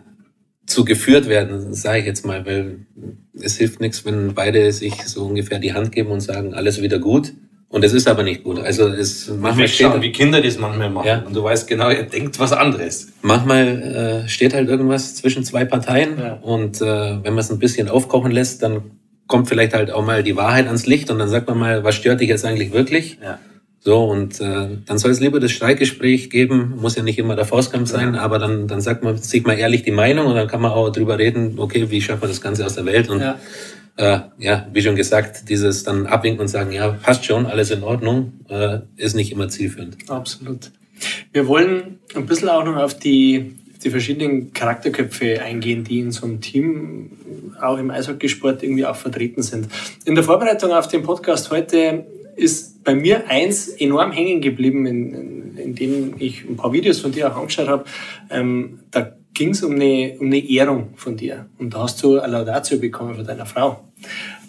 [SPEAKER 3] zu geführt werden, sage ich jetzt mal, weil es hilft nichts, wenn beide sich so ungefähr die Hand geben und sagen, alles wieder gut. Und es ist aber nicht gut. Also es manchmal steht,
[SPEAKER 4] Wegschauen, wie Kinder das manchmal machen.
[SPEAKER 3] Ja.
[SPEAKER 4] Und du weißt genau, er denkt was anderes.
[SPEAKER 3] manchmal äh, steht halt irgendwas zwischen zwei Parteien
[SPEAKER 1] Ja.
[SPEAKER 3] und äh, wenn man es ein bisschen aufkochen lässt, dann kommt vielleicht halt auch mal die Wahrheit ans Licht und dann sagt man mal, was stört dich jetzt eigentlich wirklich?
[SPEAKER 4] Ja.
[SPEAKER 3] So, und äh, dann soll es lieber das Streitgespräch geben, muss ja nicht immer der Faustkampf sein, aber dann, dann sagt man, sieht man ehrlich die Meinung und dann kann man auch drüber reden, okay, wie schafft man das Ganze aus der Welt? Und
[SPEAKER 1] Ja.
[SPEAKER 3] Äh, ja, wie schon gesagt, dieses dann abwinken und sagen, ja, passt schon, alles in Ordnung, äh, ist nicht immer zielführend.
[SPEAKER 1] Absolut. Wir wollen ein bisschen auch noch auf die, die verschiedenen Charakterköpfe eingehen, die in so einem Team, auch im Eishockeysport, irgendwie auch vertreten sind. In der Vorbereitung auf den Podcast heute ist bei mir eins enorm hängen geblieben, in, in, in dem ich ein paar Videos von dir auch angeschaut habe. Ähm, da ging es um eine, um eine Ehrung von dir. Und da hast du eine Laudatio bekommen von deiner Frau.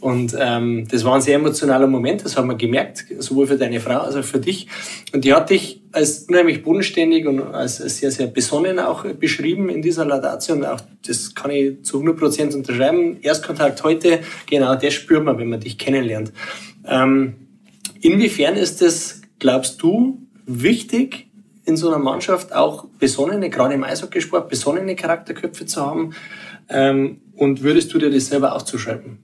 [SPEAKER 1] Und ähm, das war ein sehr emotionaler Moment, das haben wir gemerkt, sowohl für deine Frau als auch für dich. Und die hat dich als unheimlich bodenständig und als sehr, sehr besonnen auch beschrieben in dieser Laudatio. Und auch das kann ich zu 100 Prozent unterschreiben. Erstkontakt heute, genau das spürt man, wenn man dich kennenlernt. Ähm, inwiefern ist es, glaubst du, wichtig, in so einer Mannschaft auch besonnene, gerade im Eishockeysport, besonnene Charakterköpfe zu haben? Ähm, und würdest du dir das selber auch zuschreiben?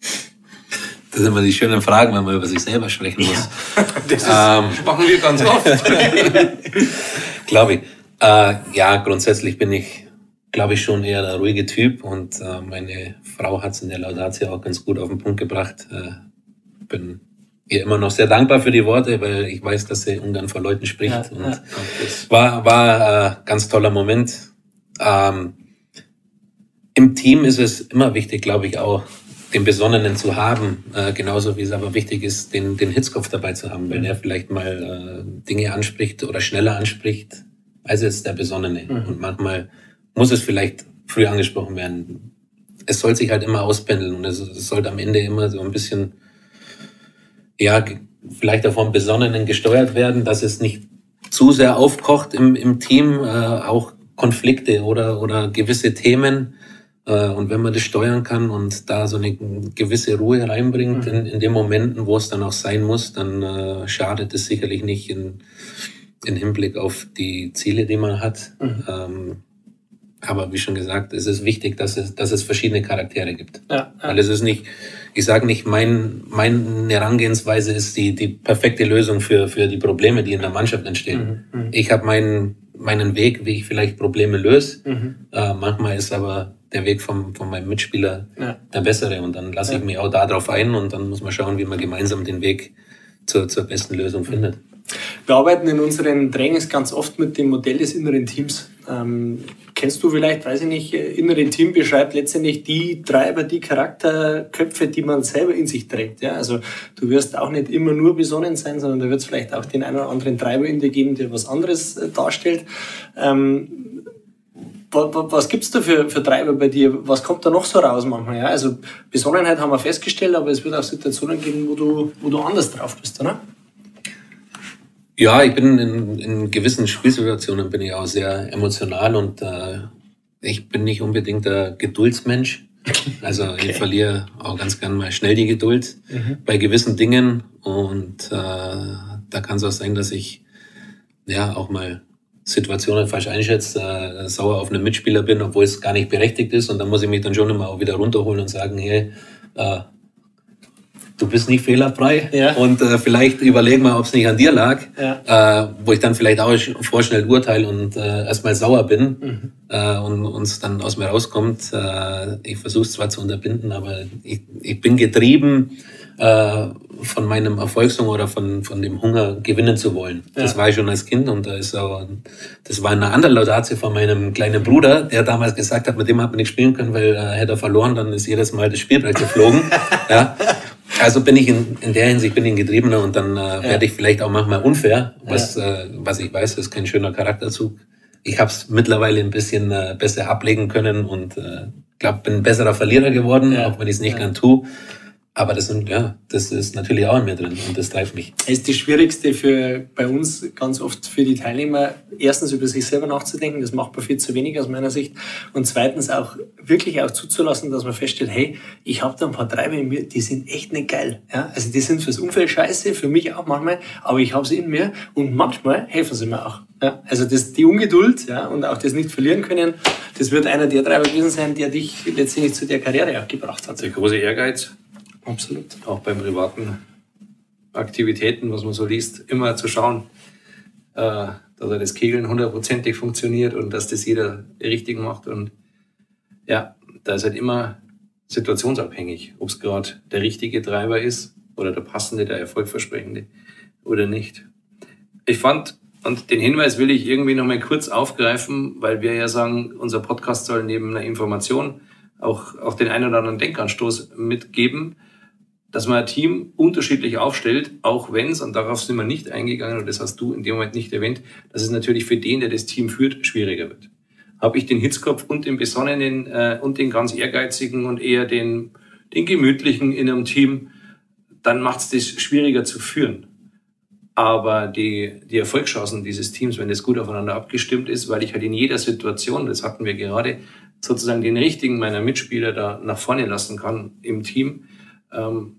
[SPEAKER 3] Das sind immer die schönen Fragen, wenn man über sich selber sprechen muss.
[SPEAKER 4] Ja, (laughs) das ähm, machen wir ganz oft. (laughs)
[SPEAKER 3] glaube ich. Äh, ja, grundsätzlich bin ich, glaube ich, schon eher der ruhige Typ und äh, meine Frau hat es in der Laudatio auch ganz gut auf den Punkt gebracht. Äh, bin ihr immer noch sehr dankbar für die Worte, weil ich weiß, dass sie ungern vor Leuten spricht. Ja, und ja. war war äh, ganz toller Moment. Ähm, Im Team ist es immer wichtig, glaube ich, auch den Besonnenen zu haben, äh, genauso wie es aber wichtig ist, den, den Hitzkopf dabei zu haben, wenn mhm. er vielleicht mal äh, Dinge anspricht oder schneller anspricht, als jetzt der Besonnene. Mhm. Und manchmal muss es vielleicht früh angesprochen werden. Es soll sich halt immer auspendeln und es, es sollte am Ende immer so ein bisschen, ja, vielleicht auch vom Besonnenen gesteuert werden, dass es nicht zu sehr aufkocht im, im Team, äh, auch Konflikte oder, oder gewisse Themen, äh, und wenn man das steuern kann und da so eine gewisse Ruhe reinbringt mhm. in, in den Momenten, wo es dann auch sein muss, dann äh, schadet es sicherlich nicht in, in Hinblick auf die Ziele, die man hat. Mhm. Ähm, aber wie schon gesagt, es ist wichtig, dass es, dass es verschiedene Charaktere gibt. Ja, ja. Weil es ist nicht, ich sage nicht, mein, meine Herangehensweise ist die, die perfekte Lösung für, für die Probleme, die in der Mannschaft entstehen. Mhm. mhm. Ich habe meinen, meinen Weg, wie ich vielleicht Probleme löse. Mhm. Äh, manchmal ist aber der Weg vom, von meinem Mitspieler ja. der bessere. Und dann lasse ich mich auch darauf ein und dann muss man schauen, wie man gemeinsam den Weg zur, zur besten Lösung findet.
[SPEAKER 1] Wir arbeiten in unseren Trainings ganz oft mit dem Modell des inneren Teams. Ähm, kennst du vielleicht, weiß ich nicht, äh, innere Team beschreibt letztendlich die Treiber, die Charakterköpfe, die man selber in sich trägt. Ja? Also du wirst auch nicht immer nur besonnen sein, sondern da wird es vielleicht auch den einen oder anderen Treiber in dir geben, der was anderes äh, darstellt. Ähm, was gibt's da für, für Treiber bei dir? Was kommt da noch so raus manchmal? Ja? Also Besonnenheit haben wir festgestellt, aber es wird auch Situationen geben, wo du, wo du anders drauf bist, oder?
[SPEAKER 3] Ja, ich bin in, in gewissen Spielsituationen bin ich auch sehr emotional und äh, ich bin nicht unbedingt der Geduldsmensch. (laughs) Also okay. ich verliere auch ganz gern mal schnell die Geduld mhm. bei gewissen Dingen und äh, da kann es auch sein, dass ich ja auch mal Situationen falsch einschätze, äh, sauer auf einen Mitspieler bin, obwohl es gar nicht berechtigt ist. Und dann muss ich mich dann schon immer auch wieder runterholen und sagen, hey, äh, du bist nicht fehlerfrei ja. und äh, vielleicht überleg mal, ob es nicht an dir lag, ja. äh, wo ich dann vielleicht auch vorschnell urteile und äh, erstmal sauer bin mhm. äh, und uns dann aus mir rauskommt. Äh, ich versuche es zwar zu unterbinden, aber ich, ich bin getrieben äh, von meinem Erfolgshunger oder von, von dem Hunger gewinnen zu wollen. Ja. Das war ich schon als Kind und da ist auch, das war eine andere Laudatio von meinem kleinen Bruder, der damals gesagt hat, mit dem hat man nicht spielen können, weil äh, hätte er verloren, dann ist jedes Mal das Spielbrett geflogen. (laughs) ja. Also bin ich in, in der Hinsicht bin ich ein Getriebener und dann äh, ja. werde ich vielleicht auch manchmal unfair, was, ja. äh, was ich weiß, ist kein schöner Charakterzug. Ich habe es mittlerweile ein bisschen äh, besser ablegen können und äh, glaube, bin ein besserer Verlierer geworden, ja. auch wenn ich es nicht gern tue. Aber das sind, ja, das ist natürlich auch in mir drin und das treibt mich.
[SPEAKER 1] Es ist die schwierigste für, bei uns ganz oft für die Teilnehmer, erstens über sich selber nachzudenken, das macht man viel zu wenig aus meiner Sicht. Und zweitens auch wirklich auch zuzulassen, dass man feststellt, hey, ich habe da ein paar Treiber in mir, die sind echt nicht geil. Ja? Also die sind fürs Umfeld scheiße, für mich auch manchmal, aber ich habe sie in mir und manchmal helfen sie mir auch. Ja? Also das, die Ungeduld ja, und auch das nicht verlieren können, das wird einer der Treiber gewesen sein, der dich letztendlich zu der Karriere auch gebracht hat.
[SPEAKER 4] Der große Ehrgeiz Absolut. Auch beim privaten Aktivitäten, was man so liest, immer zu schauen, äh, dass das Kegeln hundertprozentig funktioniert und dass das jeder richtig macht. Und ja, da ist halt immer situationsabhängig, ob es gerade der richtige Treiber ist oder der passende, der erfolgversprechende oder nicht. Ich fand, und den Hinweis will ich irgendwie noch mal kurz aufgreifen, weil wir ja sagen, unser Podcast soll neben einer Information auch, auch den einen oder anderen Denkanstoß mitgeben dass man ein Team unterschiedlich aufstellt, auch wenn es, und darauf sind wir nicht eingegangen, und das hast du in dem Moment nicht erwähnt, dass es natürlich für den, der das Team führt, schwieriger wird. Habe ich den Hitzkopf und den Besonnenen äh, und den ganz Ehrgeizigen und eher den, den Gemütlichen in einem Team, dann macht es das schwieriger zu führen. Aber die, die Erfolgschancen dieses Teams, wenn das gut aufeinander abgestimmt ist, weil ich halt in jeder Situation, das hatten wir gerade, sozusagen den richtigen meiner Mitspieler da nach vorne lassen kann im Team, ähm,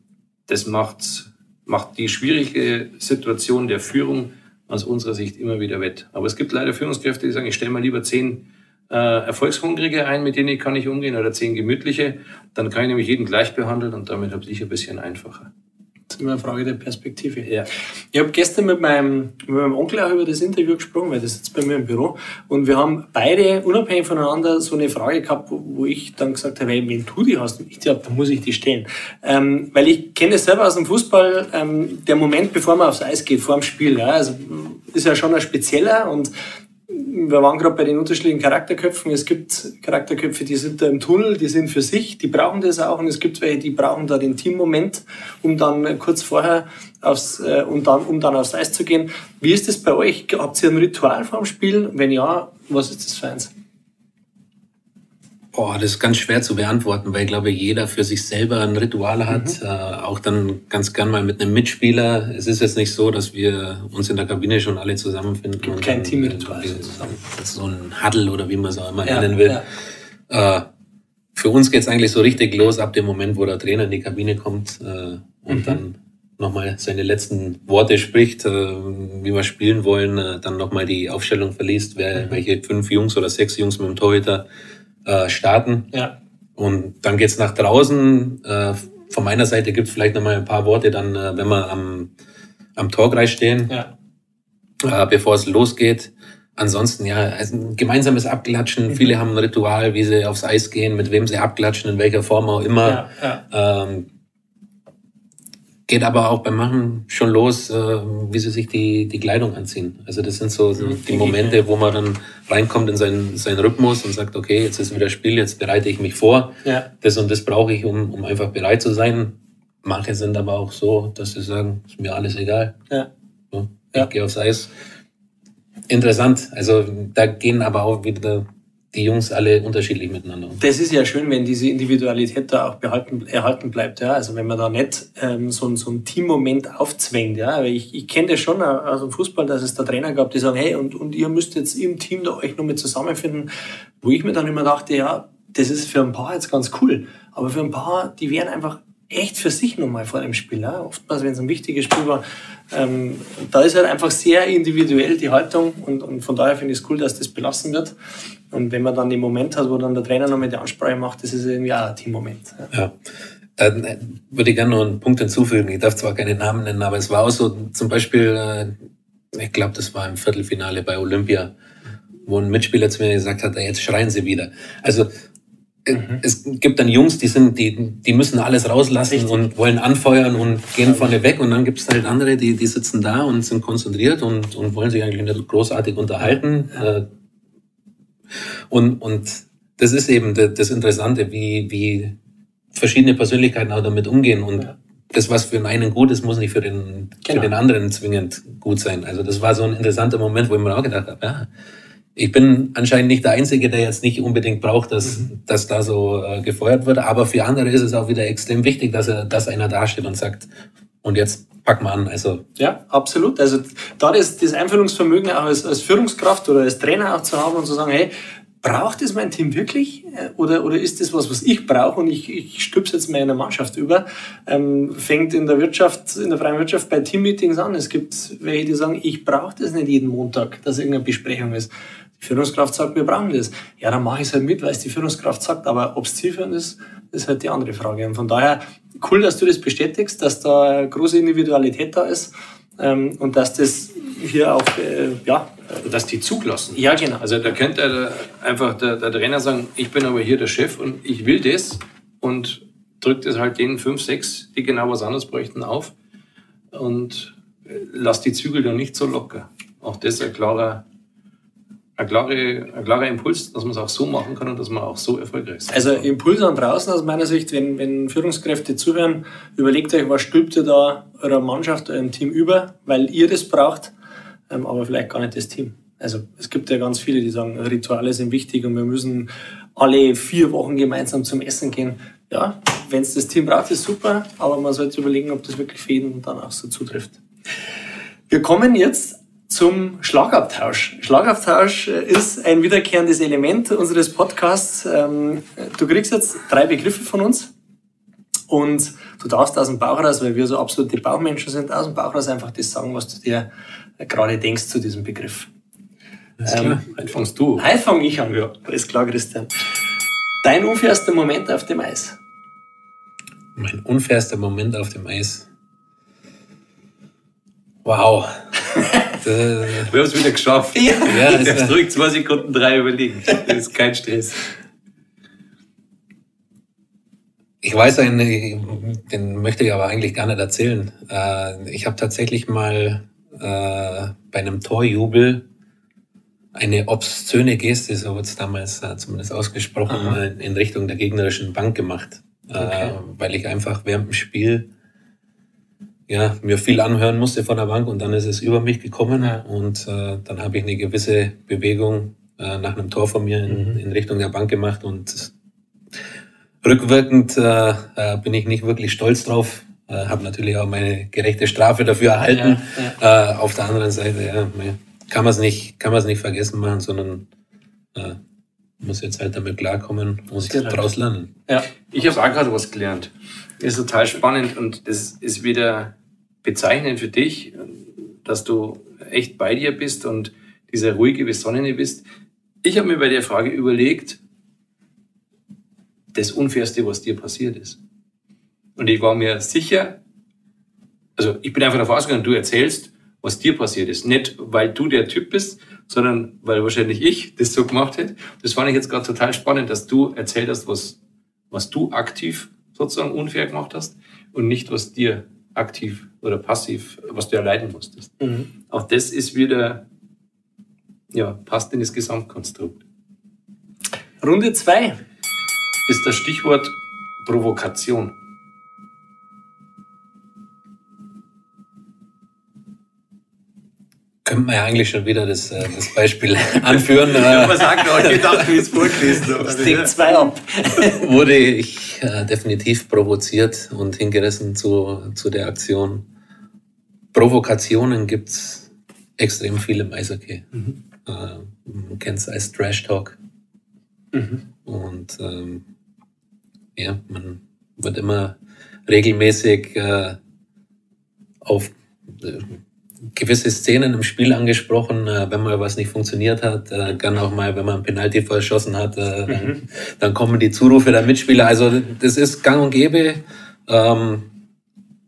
[SPEAKER 4] das macht, macht die schwierige Situation der Führung aus unserer Sicht immer wieder wett. Aber es gibt leider Führungskräfte, die sagen, ich stelle mal lieber zehn äh, Erfolgshungrige ein, mit denen kann ich umgehen, oder zehn gemütliche. Dann kann ich nämlich jeden gleich behandeln und damit habe ich ein bisschen einfacher.
[SPEAKER 1] Das ist immer eine Frage der Perspektive. Ja. Ich habe gestern mit meinem, mit meinem Onkel auch über das Interview gesprochen, weil das sitzt bei mir im Büro. Und wir haben beide unabhängig voneinander so eine Frage gehabt, wo ich dann gesagt habe, hey, wenn du die hast, ich glaube, dann muss ich die stellen. Ähm, weil ich kenne es selber aus dem Fußball, ähm, der Moment, bevor man aufs Eis geht, vor dem Spiel. Ja, also ist ja schon ein spezieller und wir waren gerade bei den unterschiedlichen Charakterköpfen. Es gibt Charakterköpfe, die sind da im Tunnel, die sind für sich, die brauchen das auch. Und es gibt welche, die brauchen da den Teammoment, um dann kurz vorher aufs, äh, um, dann, um dann aufs Eis zu gehen. Wie ist das bei euch? Habt ihr ein Ritual vorm Spiel? Wenn ja, was ist das für eins?
[SPEAKER 3] Boah, das ist ganz schwer zu beantworten, weil ich glaube, jeder für sich selber ein Ritual hat. Mhm. Äh, auch dann ganz gern mal mit einem Mitspieler. Es ist jetzt nicht so, dass wir uns in der Kabine schon alle zusammenfinden.
[SPEAKER 1] Gibt kein Teamritual.
[SPEAKER 3] So ein Huddle oder wie man es auch immer ja, nennen will. Ja. Äh, für uns geht's eigentlich so richtig los ab dem Moment, wo der Trainer in die Kabine kommt äh, und mhm. dann nochmal seine letzten Worte spricht, äh, wie wir spielen wollen, äh, dann nochmal die Aufstellung verliest, wer, mhm. welche fünf Jungs oder sechs Jungs mit dem Torhüter äh, starten.
[SPEAKER 1] Ja.
[SPEAKER 3] Und dann geht's nach draußen. Äh, von meiner Seite gibt's vielleicht noch mal ein paar Worte, dann, äh, wenn wir am, am Torkreis stehen,
[SPEAKER 1] ja.
[SPEAKER 3] äh, bevor es losgeht. Ansonsten, ja, also gemeinsames Abklatschen. Mhm. Viele haben ein Ritual, wie sie aufs Eis gehen, mit wem sie abklatschen, in welcher Form auch immer.
[SPEAKER 1] Ja, ja. Ähm,
[SPEAKER 3] Geht aber auch beim Machen schon los, äh, wie sie sich die, die Kleidung anziehen. Also das sind so, so die Momente, wo man dann reinkommt in seinen, seinen Rhythmus und sagt, okay, jetzt ist wieder Spiel, jetzt bereite ich mich vor.
[SPEAKER 1] Ja.
[SPEAKER 3] Das und das brauche ich, um, um einfach bereit zu sein. Manche sind aber auch so, dass sie sagen, ist mir alles egal.
[SPEAKER 1] Ja.
[SPEAKER 3] So, ich ja. gehe aufs Eis. Interessant. Also da gehen aber auch wieder die Jungs alle unterschiedlich miteinander.
[SPEAKER 1] Das ist ja schön, wenn diese Individualität da auch behalten, erhalten bleibt. Ja? Also wenn man da nicht ähm, so, so einen Teammoment aufzwängt. Ja? Aber ich, ich kenne das schon aus dem Fußball, dass es da Trainer gab, die sagen, hey, und, und ihr müsst jetzt im Team da euch nochmal zusammenfinden. Wo ich mir dann immer dachte, ja, das ist für ein paar jetzt ganz cool. Aber für ein paar, die wären einfach echt für sich nochmal vor dem Spiel. Ja? Oftmals, wenn es ein wichtiges Spiel war, ähm, da ist halt einfach sehr individuell die Haltung und, und von daher finde ich es cool, dass das belassen wird. Und wenn man dann den Moment hat, wo dann der Trainer noch mit die Ansprache macht, das ist irgendwie auch ein Teammoment.
[SPEAKER 3] Ja. ja. Dann äh, würde ich gerne noch einen Punkt hinzufügen. Ich darf zwar keine Namen nennen, aber es war auch so, zum Beispiel, äh, ich glaube, das war im Viertelfinale bei Olympia, wo ein Mitspieler zu mir gesagt hat, jetzt schreien sie wieder. Also Mhm. Es gibt dann Jungs, die sind, die, die müssen alles rauslassen Richtig. und wollen anfeuern und gehen vorne weg. Und dann gibt es halt andere, die, die sitzen da und sind konzentriert und, und wollen sich eigentlich nicht großartig unterhalten. Ja. Äh, und, und das ist eben das Interessante, wie, wie verschiedene Persönlichkeiten auch damit umgehen. Und ja. das, was für den einen gut ist, muss nicht für den, genau. für den anderen zwingend gut sein. Also das war so ein interessanter Moment, wo ich mir auch gedacht habe, ja, ich bin anscheinend nicht der Einzige, der jetzt nicht unbedingt braucht, dass, mhm. dass da so äh, gefeuert wird. Aber für andere ist es auch wieder extrem wichtig, dass er, dass einer dasteht und sagt, und jetzt pack mal an. Also
[SPEAKER 1] ja, absolut. Also da das, das Einführungsvermögen auch als, als Führungskraft oder als Trainer auch zu haben und zu sagen, hey, braucht es mein Team wirklich? Äh, oder, oder ist das was, was ich brauche und ich, ich stülp's jetzt mal in der Mannschaft über? Ähm, fängt in der Wirtschaft, in der freien Wirtschaft bei Teammeetings an. Es gibt welche, die sagen, ich brauche das nicht jeden Montag, dass irgendeine Besprechung ist. Führungskraft sagt, wir brauchen das. Ja, dann mache ich es halt mit, weil es die Führungskraft sagt. Aber ob es zielführend ist, ist halt die andere Frage. Und von daher cool, dass du das bestätigst, dass da große Individualität da ist ähm, und dass das hier auch, äh, ja.
[SPEAKER 4] Dass die zugelassen.
[SPEAKER 1] Ja, genau.
[SPEAKER 4] Also da könnte einfach der, der Trainer sagen, ich bin aber hier der Chef und ich will das und drückt es halt den fünf, sechs, die genau was anderes bräuchten, auf und äh, lasst die Zügel dann nicht so locker. Auch das ein klarer ein klarer, ein klarer Impuls, dass man es auch so machen kann und dass man auch so erfolgreich ist.
[SPEAKER 1] Also Impuls an draußen aus meiner Sicht, wenn, wenn Führungskräfte zuhören, überlegt euch, was stülpt ihr da eurer Mannschaft, eurem Team über, weil ihr das braucht, ähm, aber vielleicht gar nicht das Team. Also es gibt ja ganz viele, die sagen, Rituale sind wichtig und wir müssen alle vier Wochen gemeinsam zum Essen gehen. Ja, wenn es das Team braucht, ist super, aber man sollte überlegen, ob das wirklich für jeden dann auch so zutrifft. Wir kommen jetzt zum Schlagabtausch. Schlagabtausch äh, ist ein wiederkehrendes Element unseres Podcasts. Ähm, du kriegst jetzt drei Begriffe von uns und du darfst aus dem Bauch raus, weil wir so absolute Bauchmenschen sind, aus dem Bauch raus einfach das sagen, was du dir gerade denkst zu diesem Begriff.
[SPEAKER 4] Ähm, heute fangst du.
[SPEAKER 1] Heute fange ich an, ja. Alles klar, Christian. Dein unfairster Moment auf dem Eis?
[SPEAKER 3] Mein unfairster Moment auf dem Eis. Wow. (laughs)
[SPEAKER 4] Wir haben es wieder geschafft. Ja, ja das ist ruhig zwei Sekunden drei überlegen. Das ist kein Stress.
[SPEAKER 3] Ich weiß einen, den möchte ich aber eigentlich gar nicht erzählen. Äh, ich habe tatsächlich mal äh, bei einem Torjubel eine obszöne Geste, so wird es damals äh, zumindest ausgesprochen, Aha. in Richtung der gegnerischen Bank gemacht. Okay. Weil ich einfach während dem Spiel ja, mir viel anhören musste von der Bank und dann ist es über mich gekommen ja. und äh, dann habe ich eine gewisse Bewegung äh, nach einem Tor von mir in, mhm. in Richtung der Bank gemacht und rückwirkend äh, äh, bin ich nicht wirklich stolz drauf, äh, habe natürlich auch meine gerechte Strafe dafür erhalten. Ja, ja. Äh, auf der anderen Seite ja, kann man es nicht, kann man es nicht vergessen machen, sondern äh, muss jetzt halt damit klarkommen und daraus lernen.
[SPEAKER 4] Ja, ich habe auch gerade was gelernt. Ist total spannend und das ist wieder bezeichnend für dich, dass du echt bei dir bist und dieser ruhige, besonnene bist. Ich habe mir bei der Frage überlegt, das Unfairste, was dir passiert ist. Und ich war mir sicher, also ich bin einfach davon ausgegangen, du erzählst, was dir passiert ist. Nicht, weil du der Typ bist, sondern weil wahrscheinlich ich das so gemacht hätte. Das fand ich jetzt gerade total spannend, dass du erzählt hast, was, was du aktiv sozusagen unfair gemacht hast und nicht, was dir aktiv oder passiv, was du erleiden musstest. Mhm. Auch das ist wieder, ja, passt in das Gesamtkonstrukt.
[SPEAKER 1] Runde zwei
[SPEAKER 4] ist das Stichwort Provokation.
[SPEAKER 3] Könnte man ja eigentlich schon wieder das, äh, das Beispiel (laughs) anführen.
[SPEAKER 4] ich habe mir sagen, auch gedacht, wie es vorgelesen habe.
[SPEAKER 1] Stick zwei ab. (laughs)
[SPEAKER 3] Wurde ich äh, definitiv provoziert und hingerissen zu, zu der Aktion. Provokationen gibt es extrem viele im Eishockey. Mhm. Äh, man kennt es als Trash Talk. Mhm. Und ähm, ja, man wird immer regelmäßig äh, auf äh, gewisse Szenen im Spiel angesprochen, äh, wenn mal was nicht funktioniert hat, äh, dann auch mal, wenn man ein Penalty verschossen hat, äh, mhm. dann kommen die Zurufe der Mitspieler. Also das ist gang und gäbe. Ähm,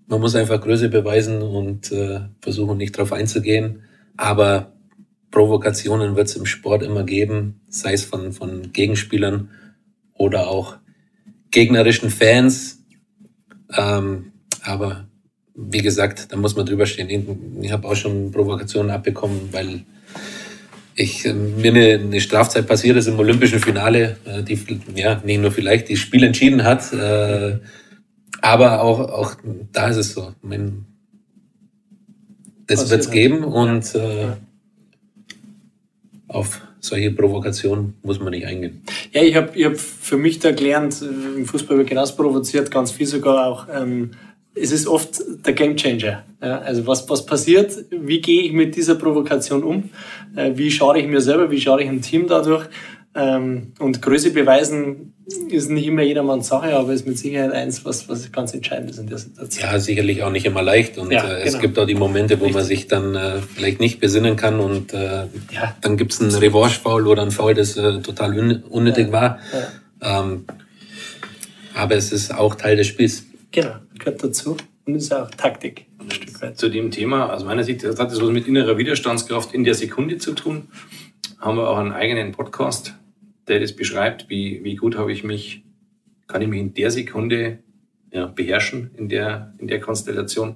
[SPEAKER 3] man muss einfach Größe beweisen und äh, versuchen nicht drauf einzugehen. Aber Provokationen wird es im Sport immer geben, sei es von, von Gegenspielern oder auch gegnerischen Fans. Ähm, aber wie gesagt, da muss man drüber stehen. Ich, habe auch schon Provokationen abbekommen, weil ich, äh, mir eine, eine Strafzeit passiert ist im olympischen Finale, äh, die ja nicht nur vielleicht die Spiel entschieden hat, äh, aber auch, auch da ist es so. Mein, das wird es geben und äh, auf solche Provokationen muss man nicht eingehen.
[SPEAKER 1] Ja, ich habe ich hab für mich da gelernt, im Fußball wird genauso provoziert, ganz viel sogar auch. Ähm, es ist oft der Gamechanger. Ja, also was, was passiert, wie gehe ich mit dieser Provokation um, äh, wie schade ich mir selber, wie schade ich dem Team dadurch. Ähm, und Größe beweisen ist nicht immer jedermanns Sache, aber ist mit Sicherheit eins, was, was ganz entscheidend ist in der Situation.
[SPEAKER 3] Ja, sicherlich auch nicht immer leicht. Und ja, äh, es genau. gibt auch die Momente, wo Richtig. man sich dann äh, vielleicht nicht besinnen kann und äh, ja. dann gibt es einen Revanche-Foul oder ein Foul, das äh, total un unnötig war. Ähm, aber es ist auch Teil des Spiels.
[SPEAKER 1] Genau, gehört dazu und ist auch Taktik ein Stück weit.
[SPEAKER 4] Zu dem Thema, aus meiner Sicht, das hat das was mit innerer Widerstandskraft in der Sekunde zu tun. Haben wir auch einen eigenen Podcast, der das beschreibt, wie, wie gut habe ich mich, kann ich mich in der Sekunde ja, beherrschen, in der, in der Konstellation,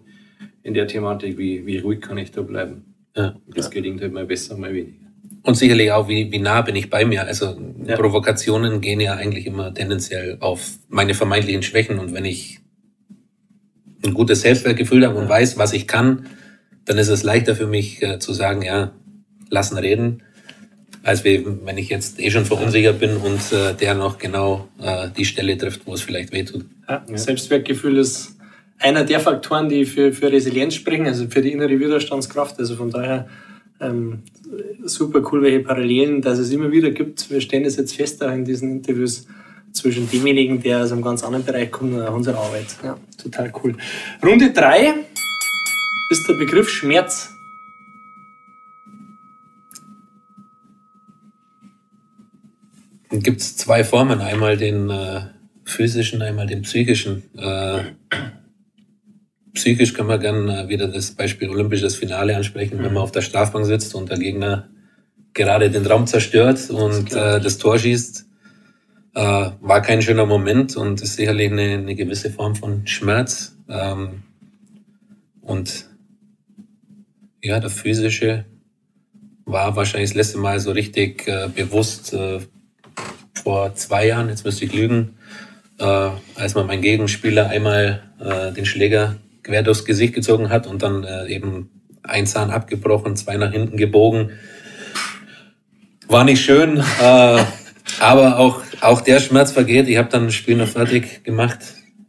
[SPEAKER 4] in der Thematik, wie, wie ruhig kann ich da bleiben. Ja. Das gelingt halt mal besser, mal weniger.
[SPEAKER 3] Und sicherlich auch, wie, wie nah bin ich bei mir. Also
[SPEAKER 1] Ja.
[SPEAKER 3] Provokationen gehen ja eigentlich immer tendenziell auf meine vermeintlichen Schwächen. Und wenn ich ein gutes Selbstwertgefühl habe und weiß, was ich kann, dann ist es leichter für mich äh, zu sagen, ja, lassen reden, als wenn ich jetzt eh schon verunsichert bin und äh, der noch genau äh, die Stelle trifft, wo es vielleicht wehtut.
[SPEAKER 1] Ja, Selbstwertgefühl ist einer der Faktoren, die für, für Resilienz sprechen, also für die innere Widerstandskraft. Also von daher ähm, super cool, welche Parallelen, dass es immer wieder gibt. Wir stellen das jetzt fest auch in diesen Interviews zwischen demjenigen, der aus einem ganz anderen Bereich kommt und unserer Arbeit. Ja, total cool. Runde drei ist der Begriff Schmerz.
[SPEAKER 3] gibt es zwei Formen, einmal den äh, physischen, einmal den psychischen. Äh, psychisch können wir gerne äh, wieder das Beispiel olympisches Finale ansprechen, wenn man auf der Strafbank sitzt und der Gegner gerade den Raum zerstört und
[SPEAKER 1] klar.
[SPEAKER 3] äh, das Tor schießt. Äh, war kein schöner Moment und ist sicherlich eine, eine gewisse Form von Schmerz. Ähm, und ja, der physische war wahrscheinlich das letzte Mal so richtig äh, bewusst äh, vor zwei Jahren, jetzt müsste ich lügen, äh, als man mein Gegenspieler einmal äh, den Schläger quer durchs Gesicht gezogen hat und dann äh, eben ein Zahn abgebrochen, zwei nach hinten gebogen. War nicht schön, aber auch, auch der Schmerz vergeht. Ich habe dann das Spiel noch fertig gemacht.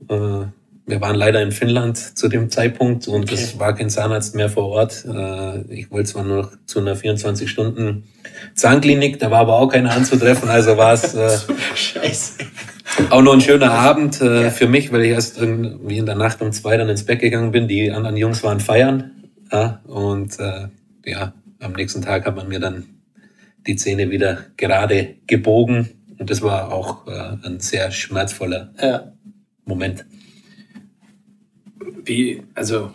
[SPEAKER 3] Äh, wir waren leider in Finnland zu dem Zeitpunkt und
[SPEAKER 1] Okay.
[SPEAKER 3] es war kein Zahnarzt mehr vor Ort. Äh, ich wollte zwar noch zu einer 24-Stunden Zahnklinik, da war aber auch keiner anzutreffen, also war es (laughs) äh,
[SPEAKER 1] Scheiße.
[SPEAKER 3] auch noch ein schöner Abend äh, für mich, weil ich erst irgendwie in der Nacht um zwei dann ins Bett gegangen bin. Die anderen Jungs waren feiern. Ja, und äh, ja, am nächsten Tag hat man mir dann die Zähne wieder gerade gebogen. Und das war auch äh, ein sehr schmerzvoller
[SPEAKER 1] Ja.
[SPEAKER 3] Moment.
[SPEAKER 4] Wie, also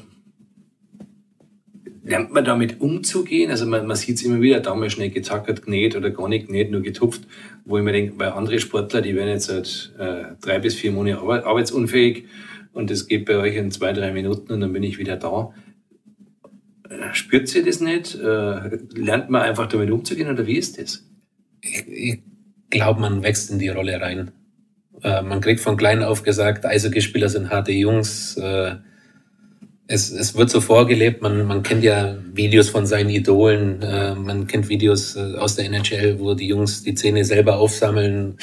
[SPEAKER 4] lernt man damit umzugehen? Also man, man sieht es immer wieder, damals schnell getackert, genäht oder gar nicht genäht, nur getupft, wo ich mir denke, bei andere Sportler, die werden jetzt seit äh, drei bis vier Monate arbeit, arbeitsunfähig und das geht bei euch in zwei, drei Minuten und dann bin ich wieder da. Spürt sie das nicht? Äh, lernt man einfach damit umzugehen oder wie ist das?
[SPEAKER 3] Ich, ich glaube, man wächst in die Rolle rein. Äh, man kriegt von klein auf gesagt, Eishockeyspieler sind harte Jungs. Äh, es, es wird so vorgelebt, man, man kennt ja Videos von seinen Idolen, äh, man kennt Videos aus der NHL, wo die Jungs die Zähne selber aufsammeln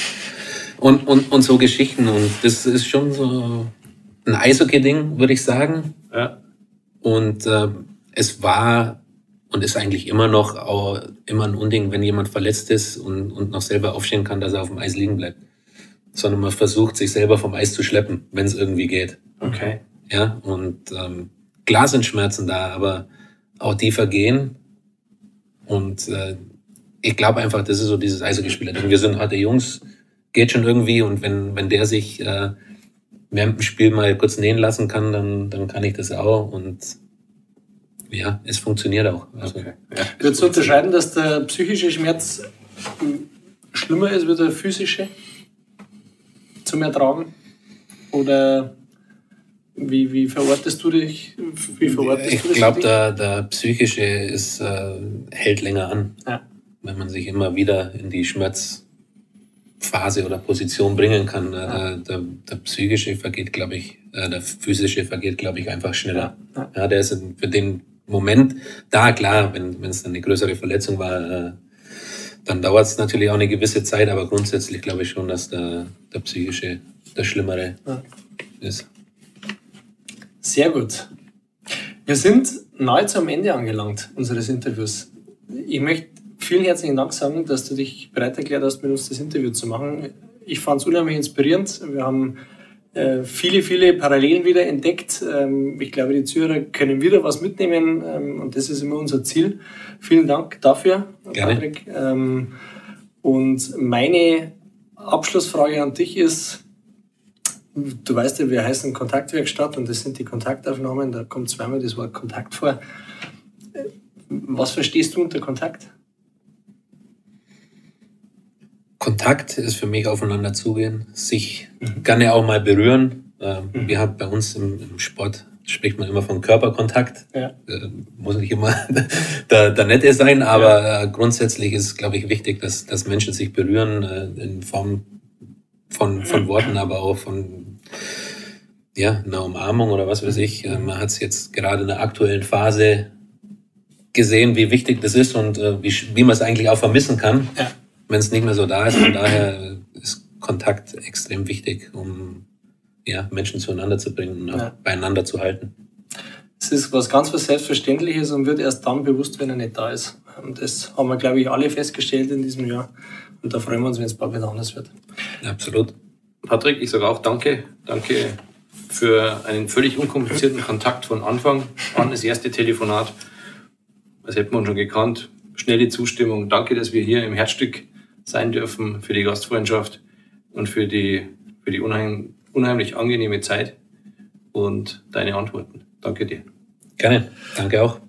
[SPEAKER 3] und, und, und so Geschichten. Und das ist schon so ein Eishockey-Ding, würde ich sagen.
[SPEAKER 4] Ja.
[SPEAKER 3] Und es war und ist eigentlich immer noch auch immer ein Unding, wenn jemand verletzt ist und, und noch selber aufstehen kann, dass er auf dem Eis liegen bleibt. Sondern man versucht, sich selber vom Eis zu schleppen, wenn es irgendwie geht.
[SPEAKER 4] Okay.
[SPEAKER 3] Ja, und ähm, klar sind Schmerzen da, aber auch die vergehen. Und äh, ich glaube einfach, das ist so dieses Eishockeyspieler. Denn wir sind harte Jungs, geht schon irgendwie. Und wenn, wenn der sich äh, während dem Spiel mal kurz nähen lassen kann, dann, dann kann ich das auch. Und ja, es funktioniert auch. Also,
[SPEAKER 4] okay. Ja.
[SPEAKER 1] Würdest du unterscheiden, dass der psychische Schmerz schlimmer ist wie der physische zum Ertragen? Oder wie, wie verortest du dich? Wie verortest
[SPEAKER 3] Ich glaube, der, der psychische ist, äh, hält länger an.
[SPEAKER 1] Ja.
[SPEAKER 3] wenn man sich immer wieder in die Schmerzphase oder Position bringen kann. Äh, der, der psychische vergeht, glaube ich, äh, der physische vergeht, glaube ich, einfach schneller.
[SPEAKER 1] Ja.
[SPEAKER 3] Ja, der ist für den Moment da, klar, wenn es dann eine größere Verletzung war, äh, dann dauert es natürlich auch eine gewisse Zeit, aber grundsätzlich glaube ich schon, dass der, der psychische der Schlimmere
[SPEAKER 1] Ja.
[SPEAKER 3] ist.
[SPEAKER 1] Sehr gut. Wir sind nahezu am Ende angelangt unseres Interviews. Ich möchte vielen herzlichen Dank sagen, dass du dich bereit erklärt hast, mit uns das Interview zu machen. Ich fand es unheimlich inspirierend. Wir haben viele, viele Parallelen wieder entdeckt. Ähm, ich glaube, die Zuhörer können wieder was mitnehmen ähm, und das ist immer unser Ziel. Vielen Dank dafür,
[SPEAKER 3] Gerne.
[SPEAKER 1] Patrick. Ähm, und meine Abschlussfrage an dich ist, Du weißt ja, wir heißen Kontaktwerkstatt und das sind die Kontaktaufnahmen, da kommt zweimal das Wort Kontakt vor. Was verstehst du unter Kontakt?
[SPEAKER 3] Kontakt ist für mich aufeinander zugehen, sich gerne auch mal berühren. Ähm, Wir haben bei uns im, im Sport spricht man immer von Körperkontakt.
[SPEAKER 1] Ja.
[SPEAKER 3] Äh, muss nicht immer der, der Nette sein, aber ja. Äh, grundsätzlich ist, glaube ich, wichtig, dass, dass Menschen sich berühren äh, in Form von, von Worten, aber auch von ja, einer Umarmung oder was weiß ich. Äh, man hat es jetzt gerade in der aktuellen Phase gesehen, wie wichtig das ist und äh, wie, wie man es eigentlich auch vermissen kann, ja. Wenn es nicht mehr so da ist. Von daher ist Kontakt extrem wichtig, um ja, Menschen zueinander zu bringen und auch ja. beieinander zu halten.
[SPEAKER 1] Es ist was ganz was Selbstverständliches und wird erst dann bewusst, wenn er nicht da ist. Und das haben wir, glaube ich, alle festgestellt in diesem Jahr. Und da freuen wir uns, wenn es bald wieder anders wird.
[SPEAKER 3] Absolut.
[SPEAKER 4] Patrick, ich sage auch danke. Danke für einen völlig unkomplizierten Kontakt von Anfang an, das erste Telefonat. Das hätten wir uns schon gekannt. Schnelle Zustimmung. Danke, dass wir hier im Herzstück sein dürfen für die Gastfreundschaft und für die, für die unheim, unheimlich angenehme Zeit und deine Antworten. Danke dir.
[SPEAKER 3] Gerne. Danke auch.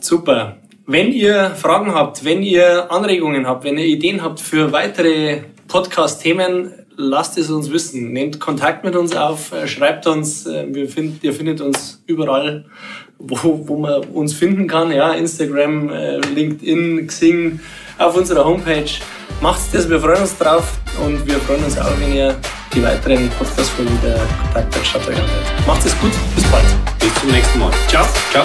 [SPEAKER 1] Super. Wenn ihr Fragen habt, wenn ihr Anregungen habt, wenn ihr Ideen habt für weitere Podcast-Themen, lasst es uns wissen. Nehmt Kontakt mit uns auf, äh, schreibt uns. Äh, wir find, ihr findet uns überall, wo, wo man uns finden kann. Ja, Instagram, äh, LinkedIn, Xing, auf unserer Homepage. Macht das, wir freuen uns drauf und wir freuen uns auch, wenn ihr die weiteren Podcast-Folgen der Kontaktwerkstatt anhört. Macht es gut, bis bald.
[SPEAKER 4] Bis zum nächsten Mal.
[SPEAKER 1] Ciao. Ciao.